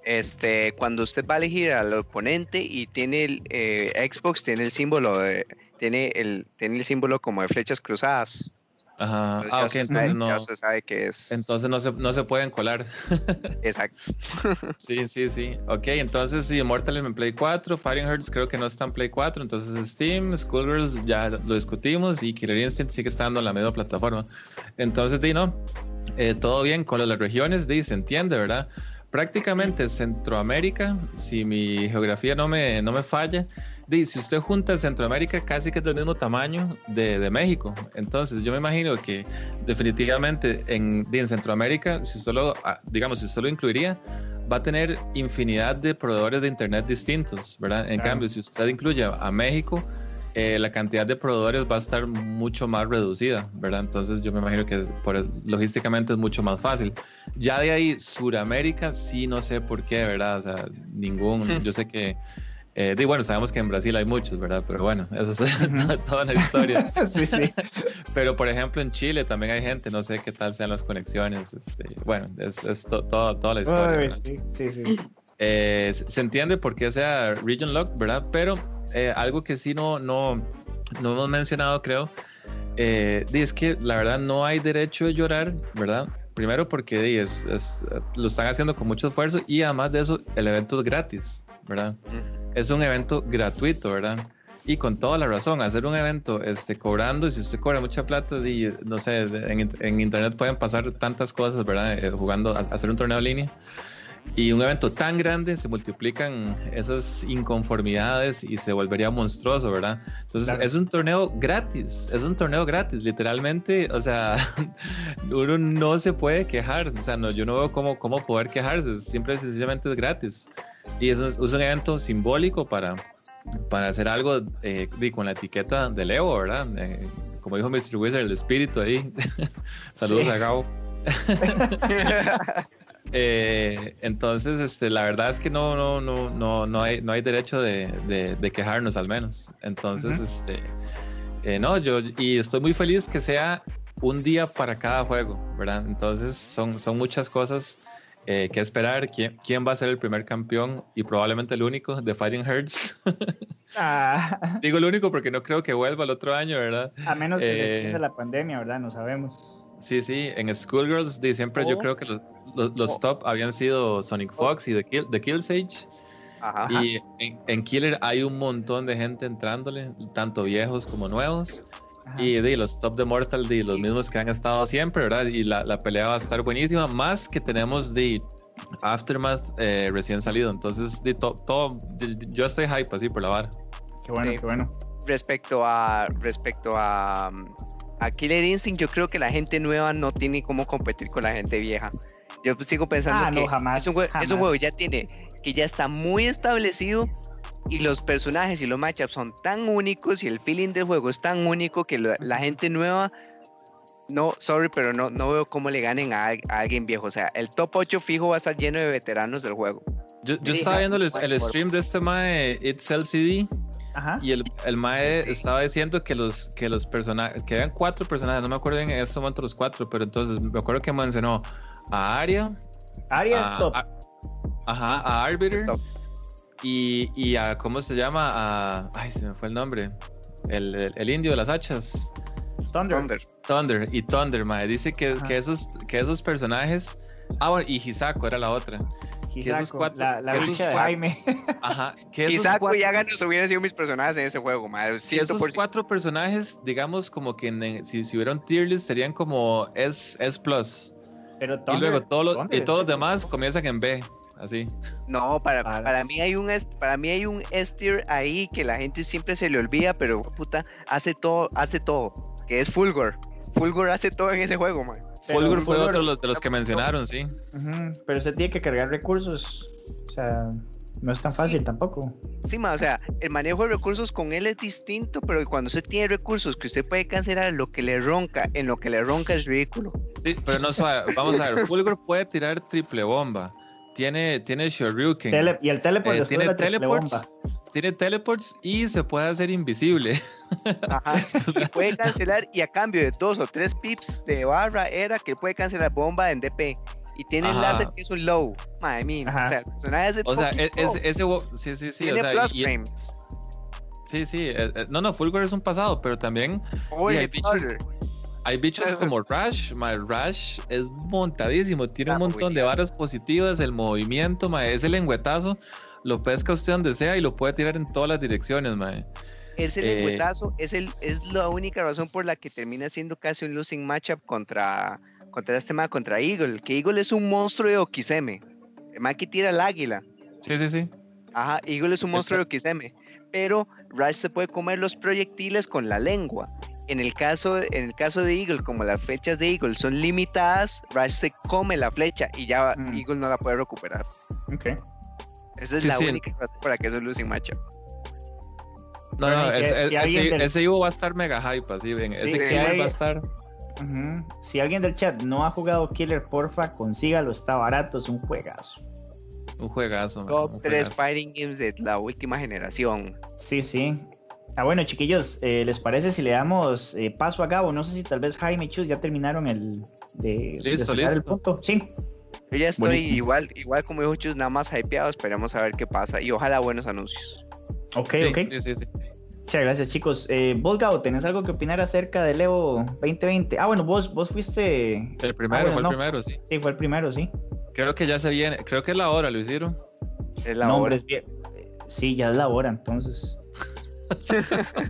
Este, cuando usted va a elegir al oponente y tiene el eh, Xbox, tiene el símbolo de, tiene el, tiene el símbolo como de flechas cruzadas. Ajá. ah, ok, entonces no. se sabe que es. Entonces no se, no se pueden colar. Exacto. sí, sí, sí. Ok, entonces sí, Immortal en Play 4, Fighting Hearts creo que no está en Play 4, entonces Steam, Schoolgirls ya lo discutimos y Killer Instinct sigue estando en la misma plataforma. Entonces, di no, eh, todo bien con las regiones, di, se entiende, ¿verdad? Prácticamente Centroamérica, si mi geografía no me, no me falla, si usted junta Centroamérica, casi que es del mismo tamaño de, de México. Entonces, yo me imagino que definitivamente en, en Centroamérica, si solo, ah, digamos, si solo incluiría, va a tener infinidad de proveedores de Internet distintos, ¿verdad? En cambio, si usted incluye a México, eh, la cantidad de proveedores va a estar mucho más reducida, ¿verdad? Entonces yo me imagino que por, logísticamente es mucho más fácil. Ya de ahí, Suramérica, sí, no sé por qué, ¿verdad? O sea, ningún, yo sé que... Eh, bueno, sabemos que en Brasil hay muchos, ¿verdad? Pero bueno, eso es toda la historia. sí, sí. Pero por ejemplo en Chile también hay gente, no sé qué tal sean las conexiones. Este, bueno, es, es toda la historia. sí, sí, sí. Eh, se entiende por qué sea region locked, ¿verdad? Pero eh, algo que sí no, no, no hemos mencionado, creo, eh, es que la verdad no hay derecho de llorar, ¿verdad? Primero porque es, lo están haciendo con mucho esfuerzo y además de eso, el evento es gratis, ¿verdad? Es un evento gratuito, ¿verdad? Y con toda la razón, hacer un evento este, cobrando, si usted cobra mucha plata, y, no sé, en, en internet pueden pasar tantas cosas, ¿verdad? Eh, jugando, a, hacer un torneo en línea y un evento tan grande se multiplican esas inconformidades y se volvería monstruoso, ¿verdad? Entonces es un torneo gratis, es un torneo gratis, literalmente, o sea, uno no se puede quejar, o sea, no, yo no veo cómo, cómo poder quejarse, siempre sencillamente es gratis. Y eso es, un evento simbólico para, para hacer algo eh, con la etiqueta de Leo, ¿verdad? Eh, como dijo Mr. Wizard, el espíritu ahí. Saludos a Gabo. Eh, entonces, este, la verdad es que no, no, no, no, no, hay, no hay derecho de, de, quejarnos al menos. Entonces, este, eh, no, yo, y estoy muy feliz que sea un día para cada juego, ¿verdad? Entonces, son, son muchas cosas eh, que esperar. ¿Quién, ¿Quién va a ser el primer campeón y probablemente el único de Fighting Hearts? ah. Digo el único porque no creo que vuelva el otro año, ¿verdad? A menos que se extienda la pandemia, ¿verdad? No sabemos. Sí, sí, en Schoolgirls de siempre yo oh. creo que los, los, oh. top habían sido Sonic oh. Fox y The, Kill, The Killsage. Y en, Killer hay un montón de gente entrándole, tanto viejos como nuevos. Y de los top de Mortal, de los mismos que han estado siempre, ¿verdad? Y la, la pelea va a estar buenísima, más que tenemos de Aftermath eh, recién salido. Entonces, de todo, yo estoy hype así por la vara. Qué bueno, qué bueno. Respecto a, respecto a, a Killer Instinct, yo creo que la gente nueva no tiene cómo competir con la gente vieja. Yo sigo pensando ah, que jamás, es, un juego, es, un juego, ya tiene, que ya está muy establecido y los personajes y los matchups son tan únicos y el feeling del juego es tan único que la, gente nueva, no, sorry, pero no, no veo cómo le ganen a, alguien viejo. O sea, el top 8 fijo va a estar lleno de veteranos del juego. Yo, yo estaba viendo el, el, stream de este mae It's LCD y el, el Mae estaba diciendo que los, que los personajes, que eran cuatro personajes, no me acuerdo en este momento los cuatro, pero entonces me acuerdo que mencionó a Aria. Aria Stop. ajá, a Arbiter. Y, y, a, ¿cómo se llama? A, ay, se me fue el nombre. El, el, indio de las hachas. Thunder. Thunder. y Thunder, Mae. Dice que, que, esos, que esos personajes. Ah, bueno, y Hisako era la otra que esos cuatro, la, la bicha de Jaime. Ajá. Que esos Isaac cuatro, y Aganos hubieran sido mis personajes en ese juego, madre. Si esos cuatro personajes, digamos, como que si, si hubiera un tier list, serían como S, S+. Pero y luego todos los, y todos los demás comienzan en B. Así. No, para, para, mí hay un para mí hay un S tier ahí que la gente siempre se le olvida, pero puta, hace todo, hace todo, que es Fulgor. Fulgor hace todo en ese juego, man. Fulgur fue otro de los que mencionaron, sí. pero se tiene que cargar recursos. O sea, no es tan fácil tampoco. Sí, ma, o sea, el manejo de recursos con él es distinto, pero cuando usted tiene recursos que usted puede cancelar lo que le ronca, en lo que le ronca es ridículo. Sí, pero no vamos a ver, Fulgur puede tirar triple bomba. Tiene, tiene Shoryuken. y el teleport eh, tiene teleports, tiene teleports y se puede hacer invisible. Ajá. Y puede cancelar y a cambio de dos o tres pips de barra era que puede cancelar bomba en DP. Y tiene el láser que es un low. Madre mía. O sea, el personaje es O sea, e-, es, ese. Sí, sí, sí. Tiene o sea, plus frames. Sí, sí. Eh, eh, no, no, Fulgor es un pasado, pero también. hay, bichos, hay bichos como Rush. My Rush es montadísimo. Tiene un montón de barras positivas. El movimiento, ma, ese lengüetazo lo pesca usted donde sea y lo puede tirar en todas las direcciones, mae. Ese eh, es, el, es la única razón por la que termina siendo casi un losing matchup contra, contra este mae, contra Eagle. Que Eagle es un monstruo de Okiseme. El mae que tira el águila. Sí, sí, sí. Ajá, Eagle es un monstruo de Okiseme. Pero Rush se puede comer los proyectiles con la lengua. En el caso, en el caso de Eagle, como las flechas de Eagle son limitadas, Rush se come la flecha y ya mm. Eagle no la puede recuperar. Ok. Esa es la única razón para que es un losing matchup. No, no, ese, Ivo va a estar mega hype, así bien. ese Killer va a estar. Si alguien del chat no ha jugado Killer, porfa, consígalo, está barato, es un juegazo. Un juegazo. Top 3 Fighting Games de la última generación. Sí, sí. Ah, bueno, chiquillos, eh, ¿les parece si le damos eh, paso a Gabo? No sé si tal vez Jaime y Chus ya terminaron el de, listo, listo. el punto. Sí. Yo ya estoy igual, igual como dijo Chus, nada más hypeado. Esperemos a ver qué pasa y ojalá buenos anuncios. Ok, ok. Sí, sí, sí. Muchas gracias, chicos. Eh, vos, Gabo, ¿tenés algo que opinar acerca del Evo 2020? Ah, bueno, vos, vos fuiste. El primero, ah, fue el primero, sí. Sí, fue el primero, sí. Creo que ya se viene. Creo que es la hora, lo hicieron. Es la hora. Sí, ya es la hora, entonces.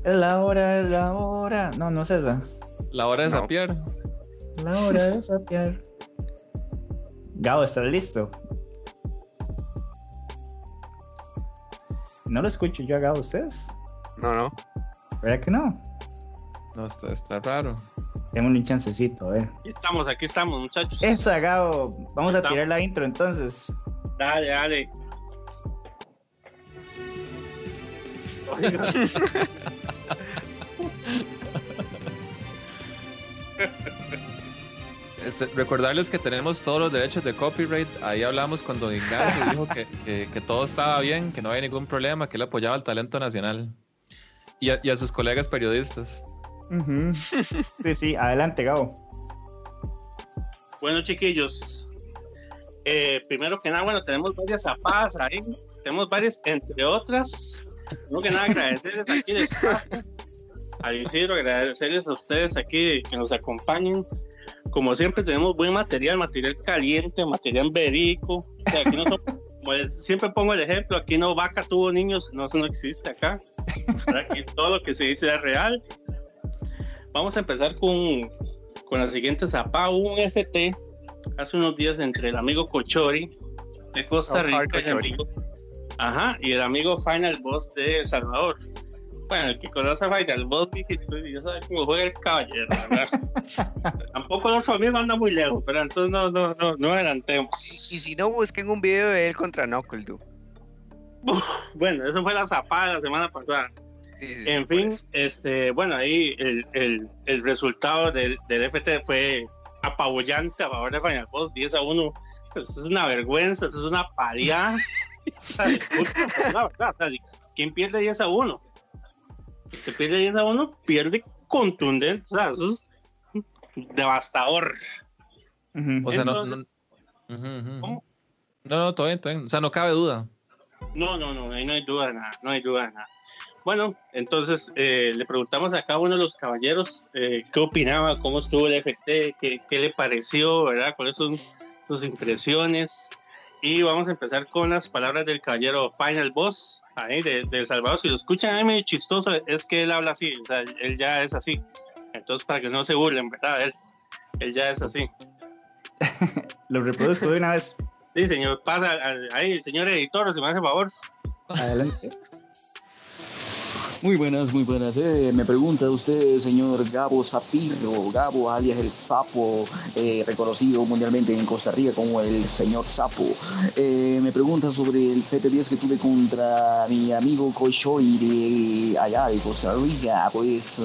Es la hora, es la hora. No, no es esa. La hora de sapiar. La hora de sapiar. Gabo, ¿estás listo? No lo escucho yo a Gabo, ¿ustedes? No, no. ¿Verdad que no? No, está, está raro. Tengo un chancecito, a ver. Aquí estamos, aquí estamos, muchachos. Esa, Gabo. Vamos a tirar la intro entonces. Dale, dale. recordarles que tenemos todos los derechos de copyright. Ahí hablamos cuando Ignacio dijo que, que, todo estaba bien, que no había ningún problema, que él apoyaba al talento nacional y a, y a sus colegas periodistas. Sí, sí, adelante, Gabo. Bueno, chiquillos, eh, primero que nada, bueno, tenemos varias zapadas ahí, tenemos varias, entre otras, no que nada, agradecerles aquí el espacio, a Isidro, agradecerles a ustedes aquí que nos acompañen. Como siempre, tenemos buen material, material caliente, material verídico. aquí no siempre pongo el ejemplo, aquí no vaca tuvo niños, no, eso no existe acá. Aquí todo lo que se dice es real. Vamos a empezar con, con la siguiente zapa, un FT hace unos días entre el amigo Cochori de Costa Rica y el amigo, ajá, y el amigo Final Boss de El Salvador. Bueno, el que conoce a Final Boss, yo sabe cómo juega el caballero, Tampoco nuestro amigo anda muy lejos, pero entonces no, no, no, no adelantemos. Y, si no, busquen un video de él contra Knuckle, Bueno, eso fue la zapada la semana pasada. en fin, este, bueno, ahí el, el, el resultado del, del, FT fue apabullante a favor de Final Boss, 10 a 1. Pues, es una vergüenza, eso es una ¿Quién pierde 10 a 1? Se pierde 10 a 1, pierde contundente. O sea, eso es devastador. O sea, no, no, no, no, todo bien, todo bien. O sea, no cabe duda. No, no, no, ahí no hay duda nada, no hay duda nada. Bueno, entonces eh, le preguntamos a cada uno de los caballeros eh, qué opinaba, cómo estuvo el FT, qué, qué, le pareció, ¿verdad? ¿Cuáles son sus impresiones? Y vamos a empezar con las palabras del caballero Final Boss, ahí de, de Salvador. Si lo escuchan, ahí medio chistoso, es que él habla así, o sea, él ya es así. Entonces, para que no se burlen, ¿verdad? Él, él ya es así. lo reproduzco de una vez. Sí, señor, pasa ahí, señor editor, si me hace favor. Adelante. Muy buenas, muy buenas. Eh, me pregunta usted, señor Gabo Zapiro, Gabo alias el Sapo, eh, reconocido mundialmente en Costa Rica como el señor Sapo. Eh, me pregunta sobre el PT10 que tuve contra mi amigo Koishoy de allá de Costa Rica. Pues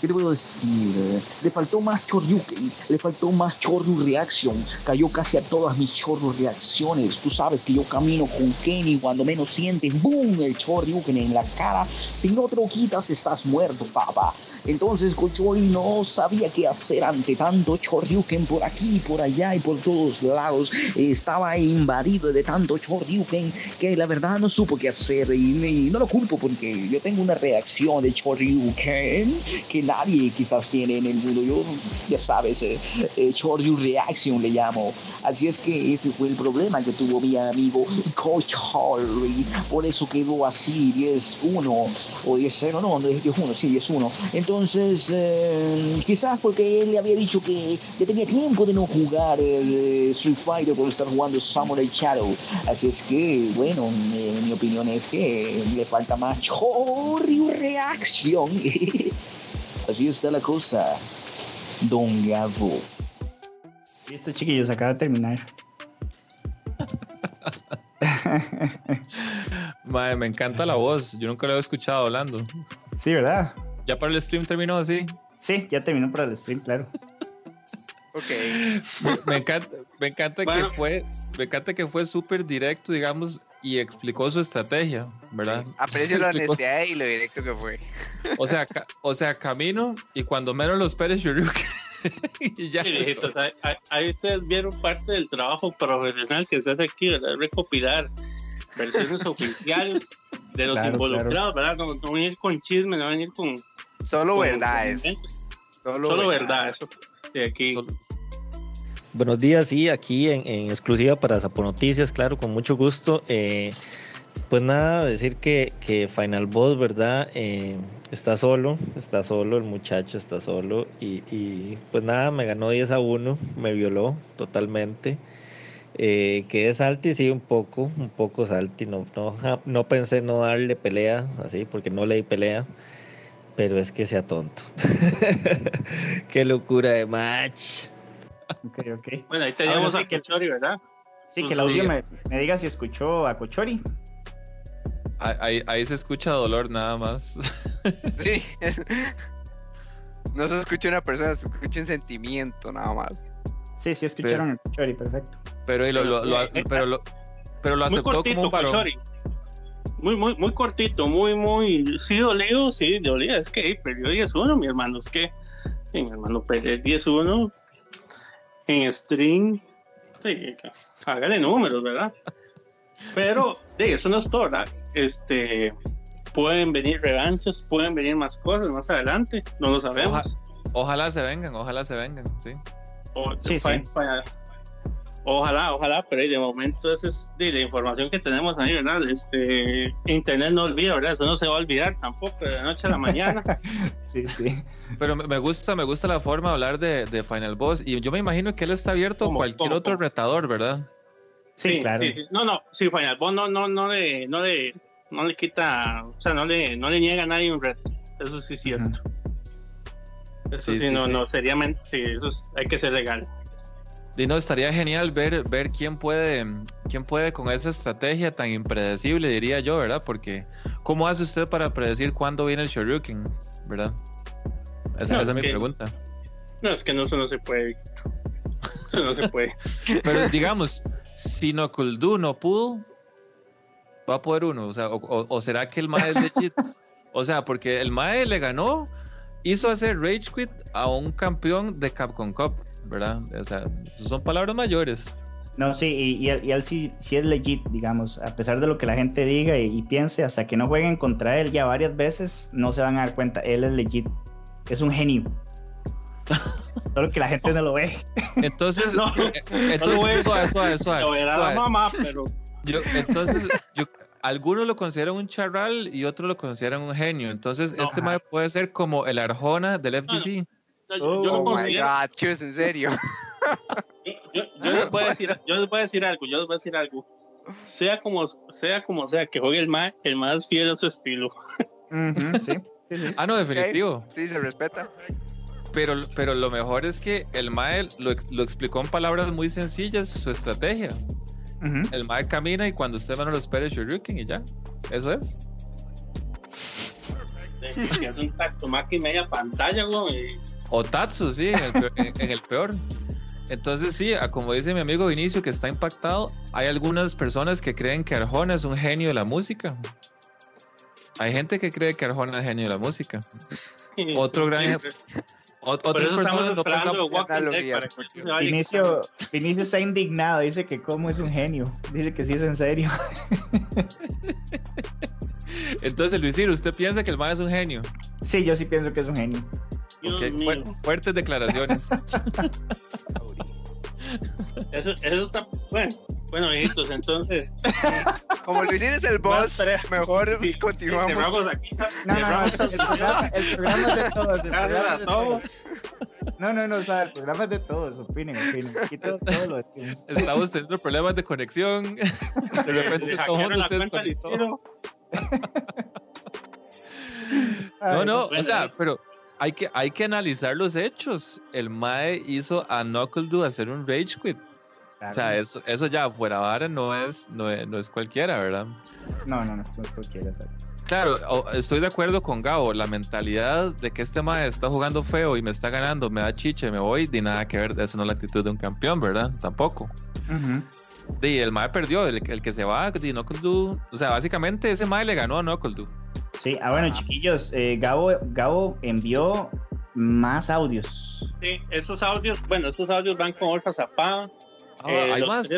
¿Qué te puedo decir? Le faltó más Choryuken, le faltó más Choryu reacción. Cayó casi a todas mis Choryu reacciones. Tú sabes que yo camino con Kenny cuando menos sientes, ¡boom! El Choryuken en la cara. Si no te lo quitas, estás muerto, papá. Entonces Kochori no sabía qué hacer ante tanto Choryuken por aquí, por allá y por todos lados. Estaba invadido de tanto Choryuken que la verdad no supo qué hacer. Y, no lo culpo porque yo tengo una reacción de Choryuken que nadie quizás tiene en el mundo. Yo, ya sabes, eh, eh Reaction le llamo. Así es que ese fue el problema que tuvo mi amigo Coach Harry. Por eso quedó así, 10-1 o 10-0, no, 10-1, sí, 10-1. Entonces, eh, quizás porque él le había dicho que ya tenía tiempo de no jugar el eh, Street Fighter por estar jugando Samurai Shadow. Así es que, bueno, mi opinión es que le falta más Choryu Reaction. Así está la cosa, don Gabo. Listo, chiquillos, acaba de terminar. Madre, me encanta la voz. Yo nunca lo he escuchado hablando. Sí, ¿verdad? ¿Ya para el stream terminó así? Sí, ya terminó para el stream, claro. ok. Me, encanta, me encanta que fue, me encanta que fue súper directo, digamos, y explicó su estrategia, ¿verdad? Aprecio la honestidad y lo directo que fue. O sea, o sea, camino y cuando menos los Pérez y ya. ahí, ustedes vieron parte del trabajo profesional que se hace aquí, ¿verdad? Recopilar versiones oficiales de los involucrados, ¿verdad? No, no venir con chisme, no venir con. Solo verdades. Solo, verdad, eso. aquí. Buenos días, sí, aquí en, exclusiva para Zapo Noticias, claro, con mucho gusto. Eh, pues nada, decir que, que Final Boss, ¿verdad? Eh, está solo, está solo, el muchacho está solo y, pues nada, me ganó 10 a 1, me violó totalmente. Eh, quedé salty, sí, un poco, un poco salty. No, no, no pensé no darle pelea, así, porque no le di pelea. Pero es que sea tonto. Qué locura de match. Ok, ok. Bueno, ahí teníamos a Cochori, ¿verdad? Sí, que el audio me, me, diga si escuchó a Cochori. Ahí, ahí, se escucha dolor nada más. Sí. No se escucha una persona, se escucha un sentimiento nada más. Sí, sí escucharon el Cochori, perfecto. Pero, lo, lo, lo, pero, lo, pero lo aceptó cortito, como un varón. Muy, muy, muy cortito, muy, muy. Sí, dolido, sí, dolía. Es que perdió 10-1, mi hermano. Es que sí, mi hermano perdió 10-1 en string. Sí, hágale números, ¿verdad? Pero sí, eso no es todo. Este, pueden venir revanchas, pueden venir más cosas más adelante, no lo sabemos. ojalá se vengan, ojalá se vengan, sí. sí, sí. Ojalá, ojalá, pero de momento esa es de la información que tenemos ahí, ¿verdad? Este, Internet no olvida, ¿verdad? Eso no se va a olvidar tampoco de la noche a la mañana. sí, sí. Pero me gusta, me gusta la forma de hablar de, de Final Boss y yo me imagino que él está abierto a cualquier otro retador, ¿verdad? Sí, claro. No, no, sí, Final Boss no, no, no le, no le, no le quita, o sea, no le, no le niega a nadie un reto. Eso sí es cierto. Eso sí, no, no, seriamente, sí, eso hay que ser legal. Y no, estaría genial ver, ver quién puede, quién puede con esa estrategia tan impredecible, diría yo, ¿verdad? Porque, ¿cómo hace usted para predecir cuándo viene el Shoryuken, verdad? Esa, es mi pregunta. No, es que no, eso no se puede. no se puede. Pero digamos, si Nokuldu no pudo, va a poder uno. O sea, o, será que el Mae es legit. O sea, porque el Mae le ganó, hizo hacer Rage Quit a un campeón de Capcom Cup. ¿verdad? O sea, son palabras mayores. No, sí, y, él, sí, es legit, digamos, a pesar de lo que la gente diga y, piense, hasta que no jueguen contra él ya varias veces, no se van a dar cuenta, él es legit, es un genio. Solo que la gente no lo ve. Entonces, no, eh, entonces, Lo mamá, pero... entonces, yo, algunos lo consideran un charral y otros lo consideran un genio. Entonces, este puede ser como el Arjona del FGC yo, oh my God, chus, en serio. Yo, les voy a decir, yo les voy a decir algo, yo les voy a decir algo. Sea como sea, como sea que juegue el más, el más fiel a su estilo. Ah, no, definitivo. Sí, se respeta. Pero, pero lo mejor es que el Mae lo, lo explicó en palabras muy sencillas, su estrategia. El Mae camina y cuando usted menos lo espere, Shoryuken y ya. Eso es. Es un tacto más que media pantalla, güey. O Tatsu, sí, en el, peor, Entonces sí, como dice mi amigo Vinicio que está impactado, hay algunas personas que creen que Arjona es un genio de la música. Hay gente que cree que Arjona es genio de la música. Otro gran... otras personas no Vinicio, Vinicio está indignado, dice que como es un genio, dice que sí es en serio. Entonces, Luisir, ¿usted piensa que el man es un genio? Sí, yo sí pienso que es un genio fuertes declaraciones. eso, eso está bueno. Bueno, hijitos, entonces. Como Luis es el boss, mejor continuamos. Aquí. No, no, no, el, programa, el programa es de todos. El programa de todos. No, no, no, o sea, el programa es de todos, opinen, opinen. Aquí todo, todo lo decimos. Estamos teniendo problemas de conexión. De repente todos ustedes No, no, o sea, pero hay que, hay que analizar los hechos. El Mae hizo a Knuckle hacer un rage quit. O sea, eso, eso ya fuera vara no es, no es, cualquiera, ¿verdad? No, no, no, es cualquiera. Claro, estoy de acuerdo con Gabo. La mentalidad de que este Mae está jugando feo y me está ganando, me da chiche, me voy, ni nada que ver. Esa no es la actitud de un campeón, ¿verdad? Tampoco. Y el Mae perdió, el, que se va, de O sea, básicamente ese Mae le ganó a Knuckle Sí, ah, bueno, chiquillos, eh, Gabo, Gabo envió más audios. Sí, esos audios, bueno, esos audios van con Olfa Zapá. Ah, eh, ¿Hay más?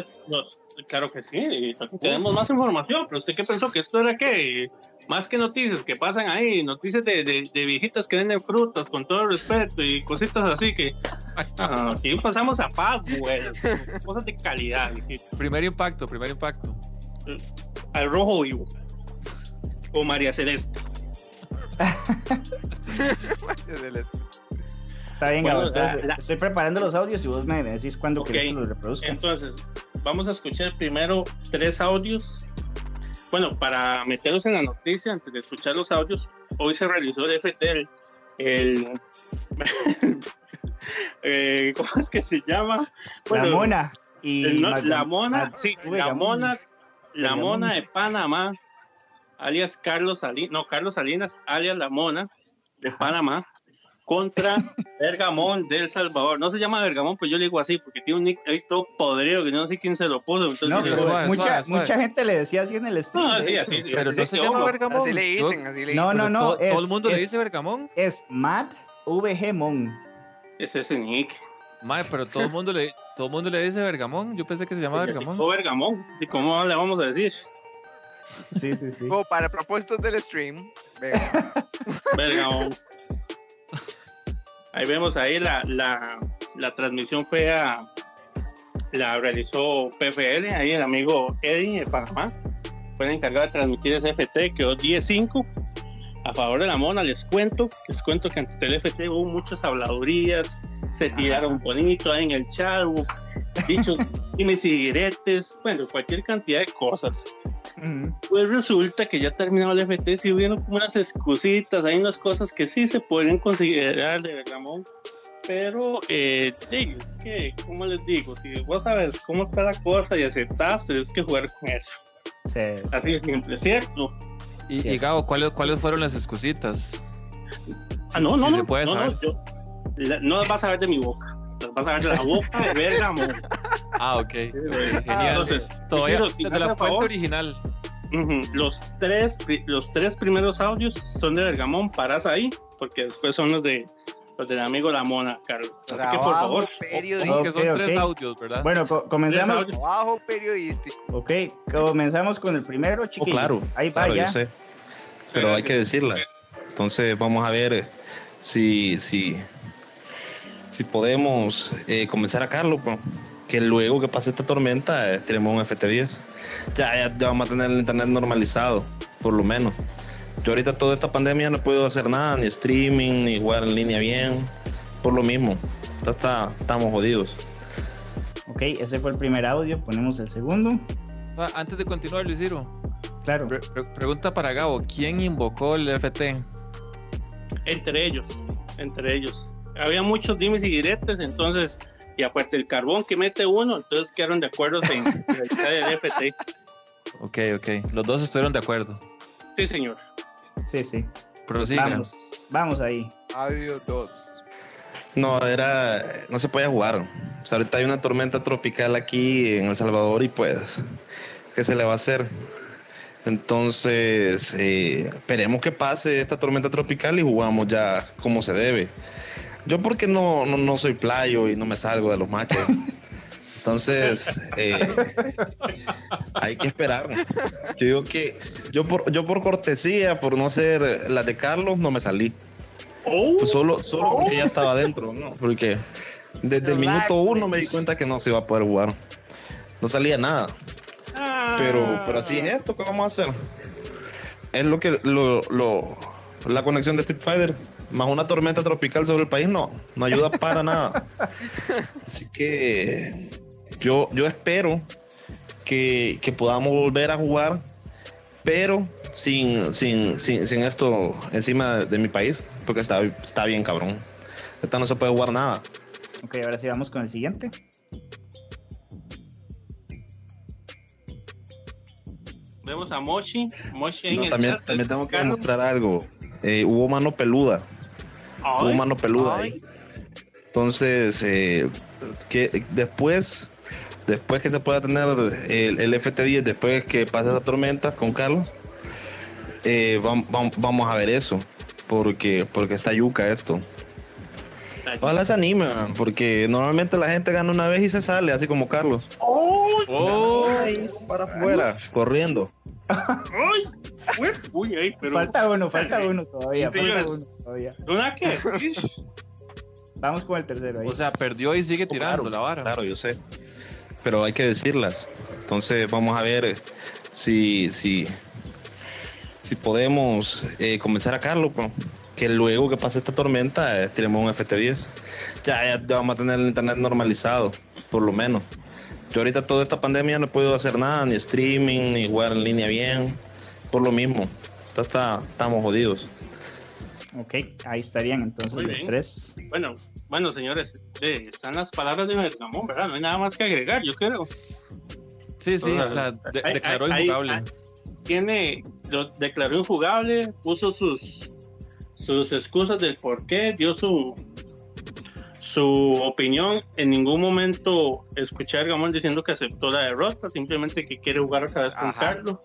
claro que sí, tenemos más información, pero usted qué pensó que esto era qué? Más que noticias que pasan ahí, noticias de, de, viejitas que venden frutas con todo el respeto y cositas así que ah, aquí pasamos a paz, güey. Cosas de calidad. Primer impacto, primer impacto. Al rojo vivo o María Celeste. María Celeste. Está bien, Gabo. estoy preparando los audios y vos me decís cuándo querés que los reproduzca. Entonces, vamos a escuchar primero tres audios. Bueno, para meterlos en la noticia, antes de escuchar los audios, hoy se realizó el FT, el. Eh, ¿Cómo es que se llama? la mona. Y la mona, sí, la mona, la mona de Panamá alias Carlos Salinas, no, Carlos Salinas, alias La Mona, de Panamá, contra Bergamón de El Salvador. No se llama Bergamón, pues yo le digo así, porque tiene un nick ahí todo podrido que no sé quién se lo puso. no, mucha, mucha, gente le decía así en el stream. No, sí, así, sí, pero no se llama Bergamón. Así le dicen, así le dicen. No, no, no. todo, el mundo le dice Bergamón. Es Matt VG Mon. Es ese nick. Mae, pero todo el mundo le, todo el mundo le dice Bergamón. Yo pensé que se llamaba Bergamón. O Bergamón. ¿Y cómo le vamos a decir? Sí, sí, sí. Como para propósitos del stream. Ahí vemos ahí la, la, la transmisión fue a la realizó PFL, ahí el amigo Eddie de Panamá fue el encargado de transmitir ese FT, quedó 10-5 a favor de la mona, les cuento, les cuento que ante el FT hubo muchas habladurías, se tiraron bonito ahí en el chat, dichos dimes y diretes, bueno, cualquier cantidad de cosas. Pues resulta que ya terminado el FT, si hubieron como unas excusitas, hay unas cosas que sí se pueden considerar de Ramón, pero eh, es que, ¿cómo les digo? Si vos sabes cómo está la cosa y aceptas, tienes que jugar con eso. Sí, Así de simple, ¿cierto? Y, y Gabo, ¿cuáles, ¿cuáles fueron las excusitas? Ah, no, no, no, no, no, yo, no las vas a ver de mi boca, las vas a ver de la boca de Bergamo. Ah, ok. Genial. Entonces, Todavía desde la fuente original. Los tres, los tres primeros audios son de Bergamón, paras ahí, porque después son los de los del amigo La Mona, Carlos. Así que por favor. Periodístico. que son tres audios, ¿verdad? Bueno, comenzamos. Trabajo periodístico. Ok, comenzamos con el primero, chiquillos. Oh, claro. Ahí va ya. Sé. Pero hay que decirla. Entonces vamos a ver si, si, si podemos eh, comenzar a Carlos. Pues que luego que pase esta tormenta eh, tenemos un FT10. Ya, ya, vamos a tener el internet normalizado, por lo menos. Yo ahorita toda esta pandemia no puedo hacer nada, ni streaming, ni jugar en línea bien, por lo mismo. Está, estamos jodidos. Ok, ese fue el primer audio, ponemos el segundo. Ah, antes de continuar, Luis Claro. pregunta para Gabo, ¿quién invocó el FT? Entre ellos, entre ellos. Había muchos dimes y diretes, entonces y aparte el carbón que mete uno, entonces quedaron de acuerdo en el FT. Ok, ok. Los dos estuvieron de acuerdo. Sí, señor. Sí, sí. Vamos, vamos ahí. Adiós dos. No, era. No se puede jugar. ahorita hay una tormenta tropical aquí en El Salvador y pues. ¿Qué se le va a hacer? Entonces, eh, esperemos que pase esta tormenta tropical y jugamos ya como se debe. Yo porque no, no, soy playo y no me salgo de los matches. Entonces, eh, hay que esperar. Yo digo que yo por, yo por cortesía, por no ser la de Carlos, no me salí. Pues solo solo porque ya estaba adentro, ¿no? Porque desde el minuto uno me di cuenta que no se iba a poder jugar. No salía nada. Pero, pero así es esto, ¿qué vamos a hacer? Es lo que lo, lo, la conexión de Street Fighter más una tormenta tropical sobre el país, no, no ayuda para nada. Así que yo, yo espero que, podamos volver a jugar, pero sin, sin, sin, esto encima de, mi país. porque está, está bien cabrón. Esta no se puede jugar nada. Ok, ahora sí vamos con el siguiente. Vemos a Moshi. Moshi en el también, también tengo que demostrar algo. Eh, hubo mano peluda. Hubo mano peluda ahí. Entonces, eh, que después, después que se pueda tener el, el FT10, después que pase esa tormenta con Carlos, eh, vamos, a ver eso. Porque, porque está yuca esto. Ojalá se anime, porque normalmente la gente gana una vez y se sale, así como Carlos. ¡Oh! para afuera, corriendo. Uy, Falta uno, falta uno todavía. Falta uno todavía. ¿Una qué? Vamos con el tercero ahí. O sea, perdió y sigue tirando la vara. Claro, yo sé. Pero hay que decirlas. Entonces, vamos a ver si, si, si podemos eh, comenzar a Carlos. Pues que luego que pase esta tormenta eh, tenemos un FT10. Ya, ya, vamos a tener el internet normalizado, por lo menos. Yo ahorita toda esta pandemia no he podido hacer nada, ni streaming, ni jugar en línea bien, por lo mismo. Está, estamos jodidos. Ok, ahí estarían entonces los tres. Bueno, bueno, señores, están las palabras de Bergamón, ¿verdad? No hay nada más que agregar, yo creo. Sí, sí, o sea, declaró injugable. tiene, lo declaró injugable, puso sus sus excusas del por qué, dio su, su opinión. En ningún momento escuché a Gamón diciendo que aceptó la derrota, simplemente que quiere jugar otra vez con Carlos.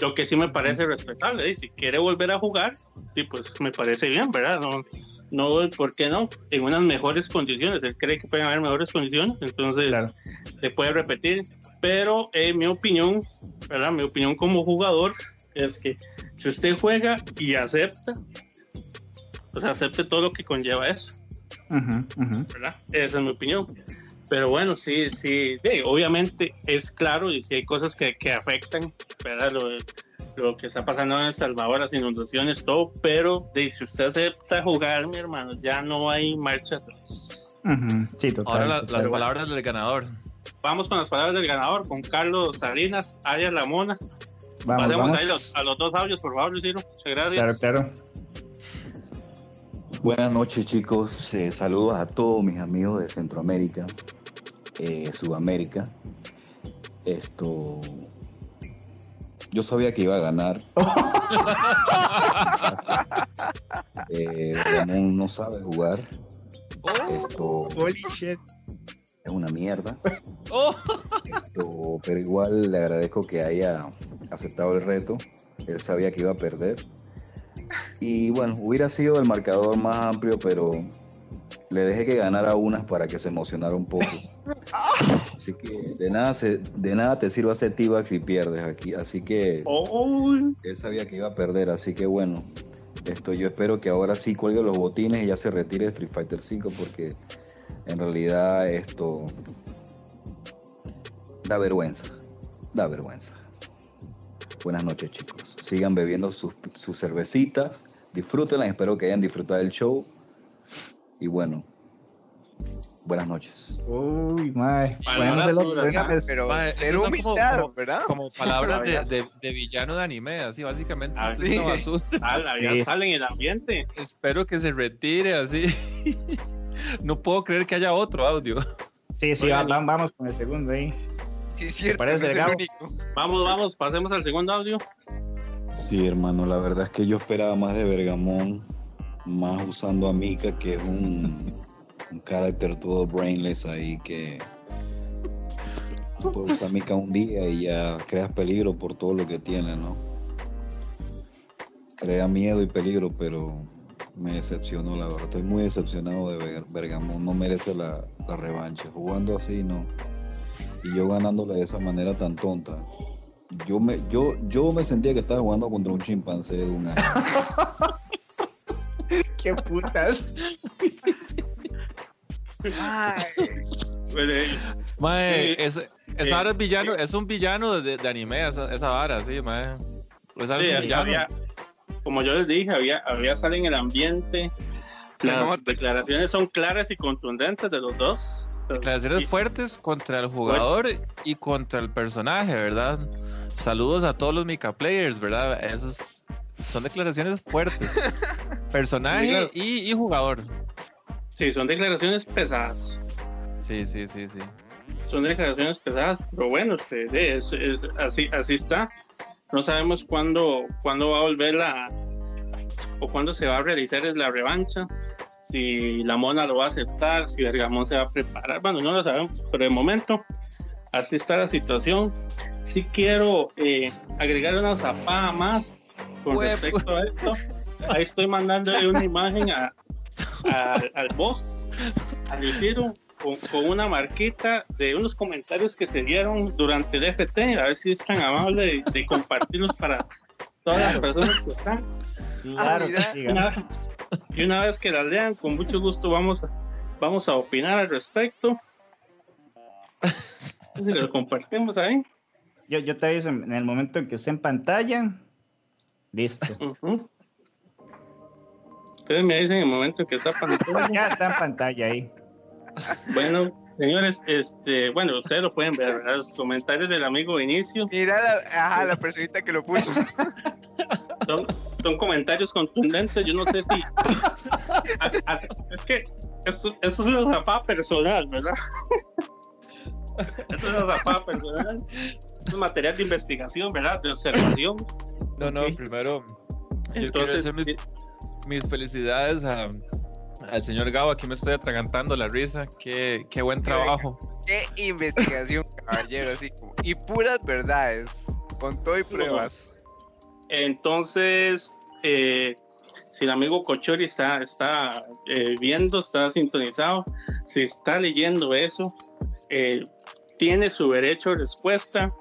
Lo que sí me parece respetable. Y si quiere volver a jugar, sí, pues me parece bien, ¿verdad? No, no, ¿por qué no? En unas mejores condiciones. Él cree que pueden haber mejores condiciones, entonces se puede repetir. Pero en mi opinión, ¿verdad? Mi opinión como jugador es que si usted juega y acepta, sea, acepte todo lo que conlleva eso. ¿Verdad? Esa es mi opinión. Pero bueno, sí, sí, obviamente es claro y si hay cosas que, que afectan, ¿verdad? Lo, lo, que está pasando en El Salvador, las inundaciones, todo, pero de, si usted acepta jugar, mi hermano, ya no hay marcha atrás. Sí, total, Ahora las palabras del ganador. Vamos con las palabras del ganador, con Carlos Salinas, Arias Lamona. Vamos, Pasemos ahí a los dos audios, por favor, Lucero. Muchas gracias. Claro, claro. Buenas noches chicos, eh, saludos a todos mis amigos de Centroamérica, eh, Sudamérica. Esto, yo sabía que iba a ganar. eh, no sabe jugar. Esto es una mierda. Esto, pero igual le agradezco que haya aceptado el reto. Él sabía que iba a perder y bueno, hubiera sido el marcador más amplio, pero le dejé que ganara unas para que se emocionara un poco. Así que de nada, de nada te sirve hacer T-Bax si pierdes aquí. Así que él sabía que iba a perder, así que bueno. Esto, yo espero que ahora sí cuelgue los botines y ya se retire de Street Fighter 5 porque en realidad esto da vergüenza. Da vergüenza. Buenas noches chicos sigan bebiendo sus, cervecitas, disfrútenlas, espero que hayan disfrutado del show. Y bueno, buenas noches. Uy, mae. pero era humildad, como, ¿verdad? Como palabras de, de, villano de anime, así básicamente. Así. Ah, ya sale en el ambiente. Espero que se retire así. no puedo creer que haya otro audio. Sí, sí, vamos con el segundo ahí. Sí, cierto. Parece Vamos, vamos, pasemos al segundo audio. Sí, hermano, la verdad es que yo esperaba más de Bergamón, más usando a Mika, que es un, carácter todo brainless ahí que puedes usar Mika un día y ya creas peligro por todo lo que tiene, ¿no? Crea miedo y peligro, pero me decepcionó, la verdad. Estoy muy decepcionado de Bergamón, no merece la, la revancha. Jugando así, no. Y yo ganándole de esa manera tan tonta yo me, yo, yo me sentía que estaba jugando contra un chimpancé de un año. ¡Qué putas! Mae, es, esa vara es villano, es un villano de, de anime, esa, esa, vara, sí, mae. como yo les dije, había, había en el ambiente. Las declaraciones son claras y contundentes de los dos. Declaraciones fuertes contra el jugador y contra el personaje, ¿verdad? Saludos a todos los Mika Players, ¿verdad? Esas son declaraciones fuertes. personaje y, jugador. Sí, son declaraciones pesadas. Sí, sí, sí, sí. Son declaraciones pesadas, pero bueno, este, es, así, así está. No sabemos cuándo, cuándo va a volver la o cuándo se va a realizar la revancha. Si la mona lo va a aceptar, si Bergamón se va a preparar. Bueno, no lo sabemos, pero de momento así está la situación. Si quiero eh, agregar una zapada más con respecto a esto. Ahí estoy mandándole una imagen a, al boss, al Ifiru, con, con, una marquita de unos comentarios que se dieron durante el FT. A ver si es tan amable de, compartirlos para todas las personas que están. Claro, y una vez que las lean, con mucho gusto vamos a, vamos a opinar al respecto. Si lo compartimos ahí. Yo, yo te aviso en el momento en que esté en pantalla. Listo. Ustedes me dicen en el momento en que está pantalla. ya está en pantalla ahí. Bueno, señores, este, bueno, ustedes lo pueden ver, ¿verdad? Los comentarios del amigo Inicio. Mira la, ajá, la personita que lo puso. Son, son comentarios contundentes, yo no sé si. es que esto, es una zapada personal, ¿verdad? Esto es una zapada personal. Es un material de investigación, ¿verdad? De observación. No, no, primero. Entonces, mis felicidades al señor Gabo. Aquí me estoy atragantando la risa. Qué, qué buen trabajo. Qué investigación, caballero. Así como, y puras verdades, con todo y pruebas. Entonces, eh, si el amigo Cochori está, está eh, viendo, está sintonizado, si está leyendo eso, eh, tiene su derecho a respuesta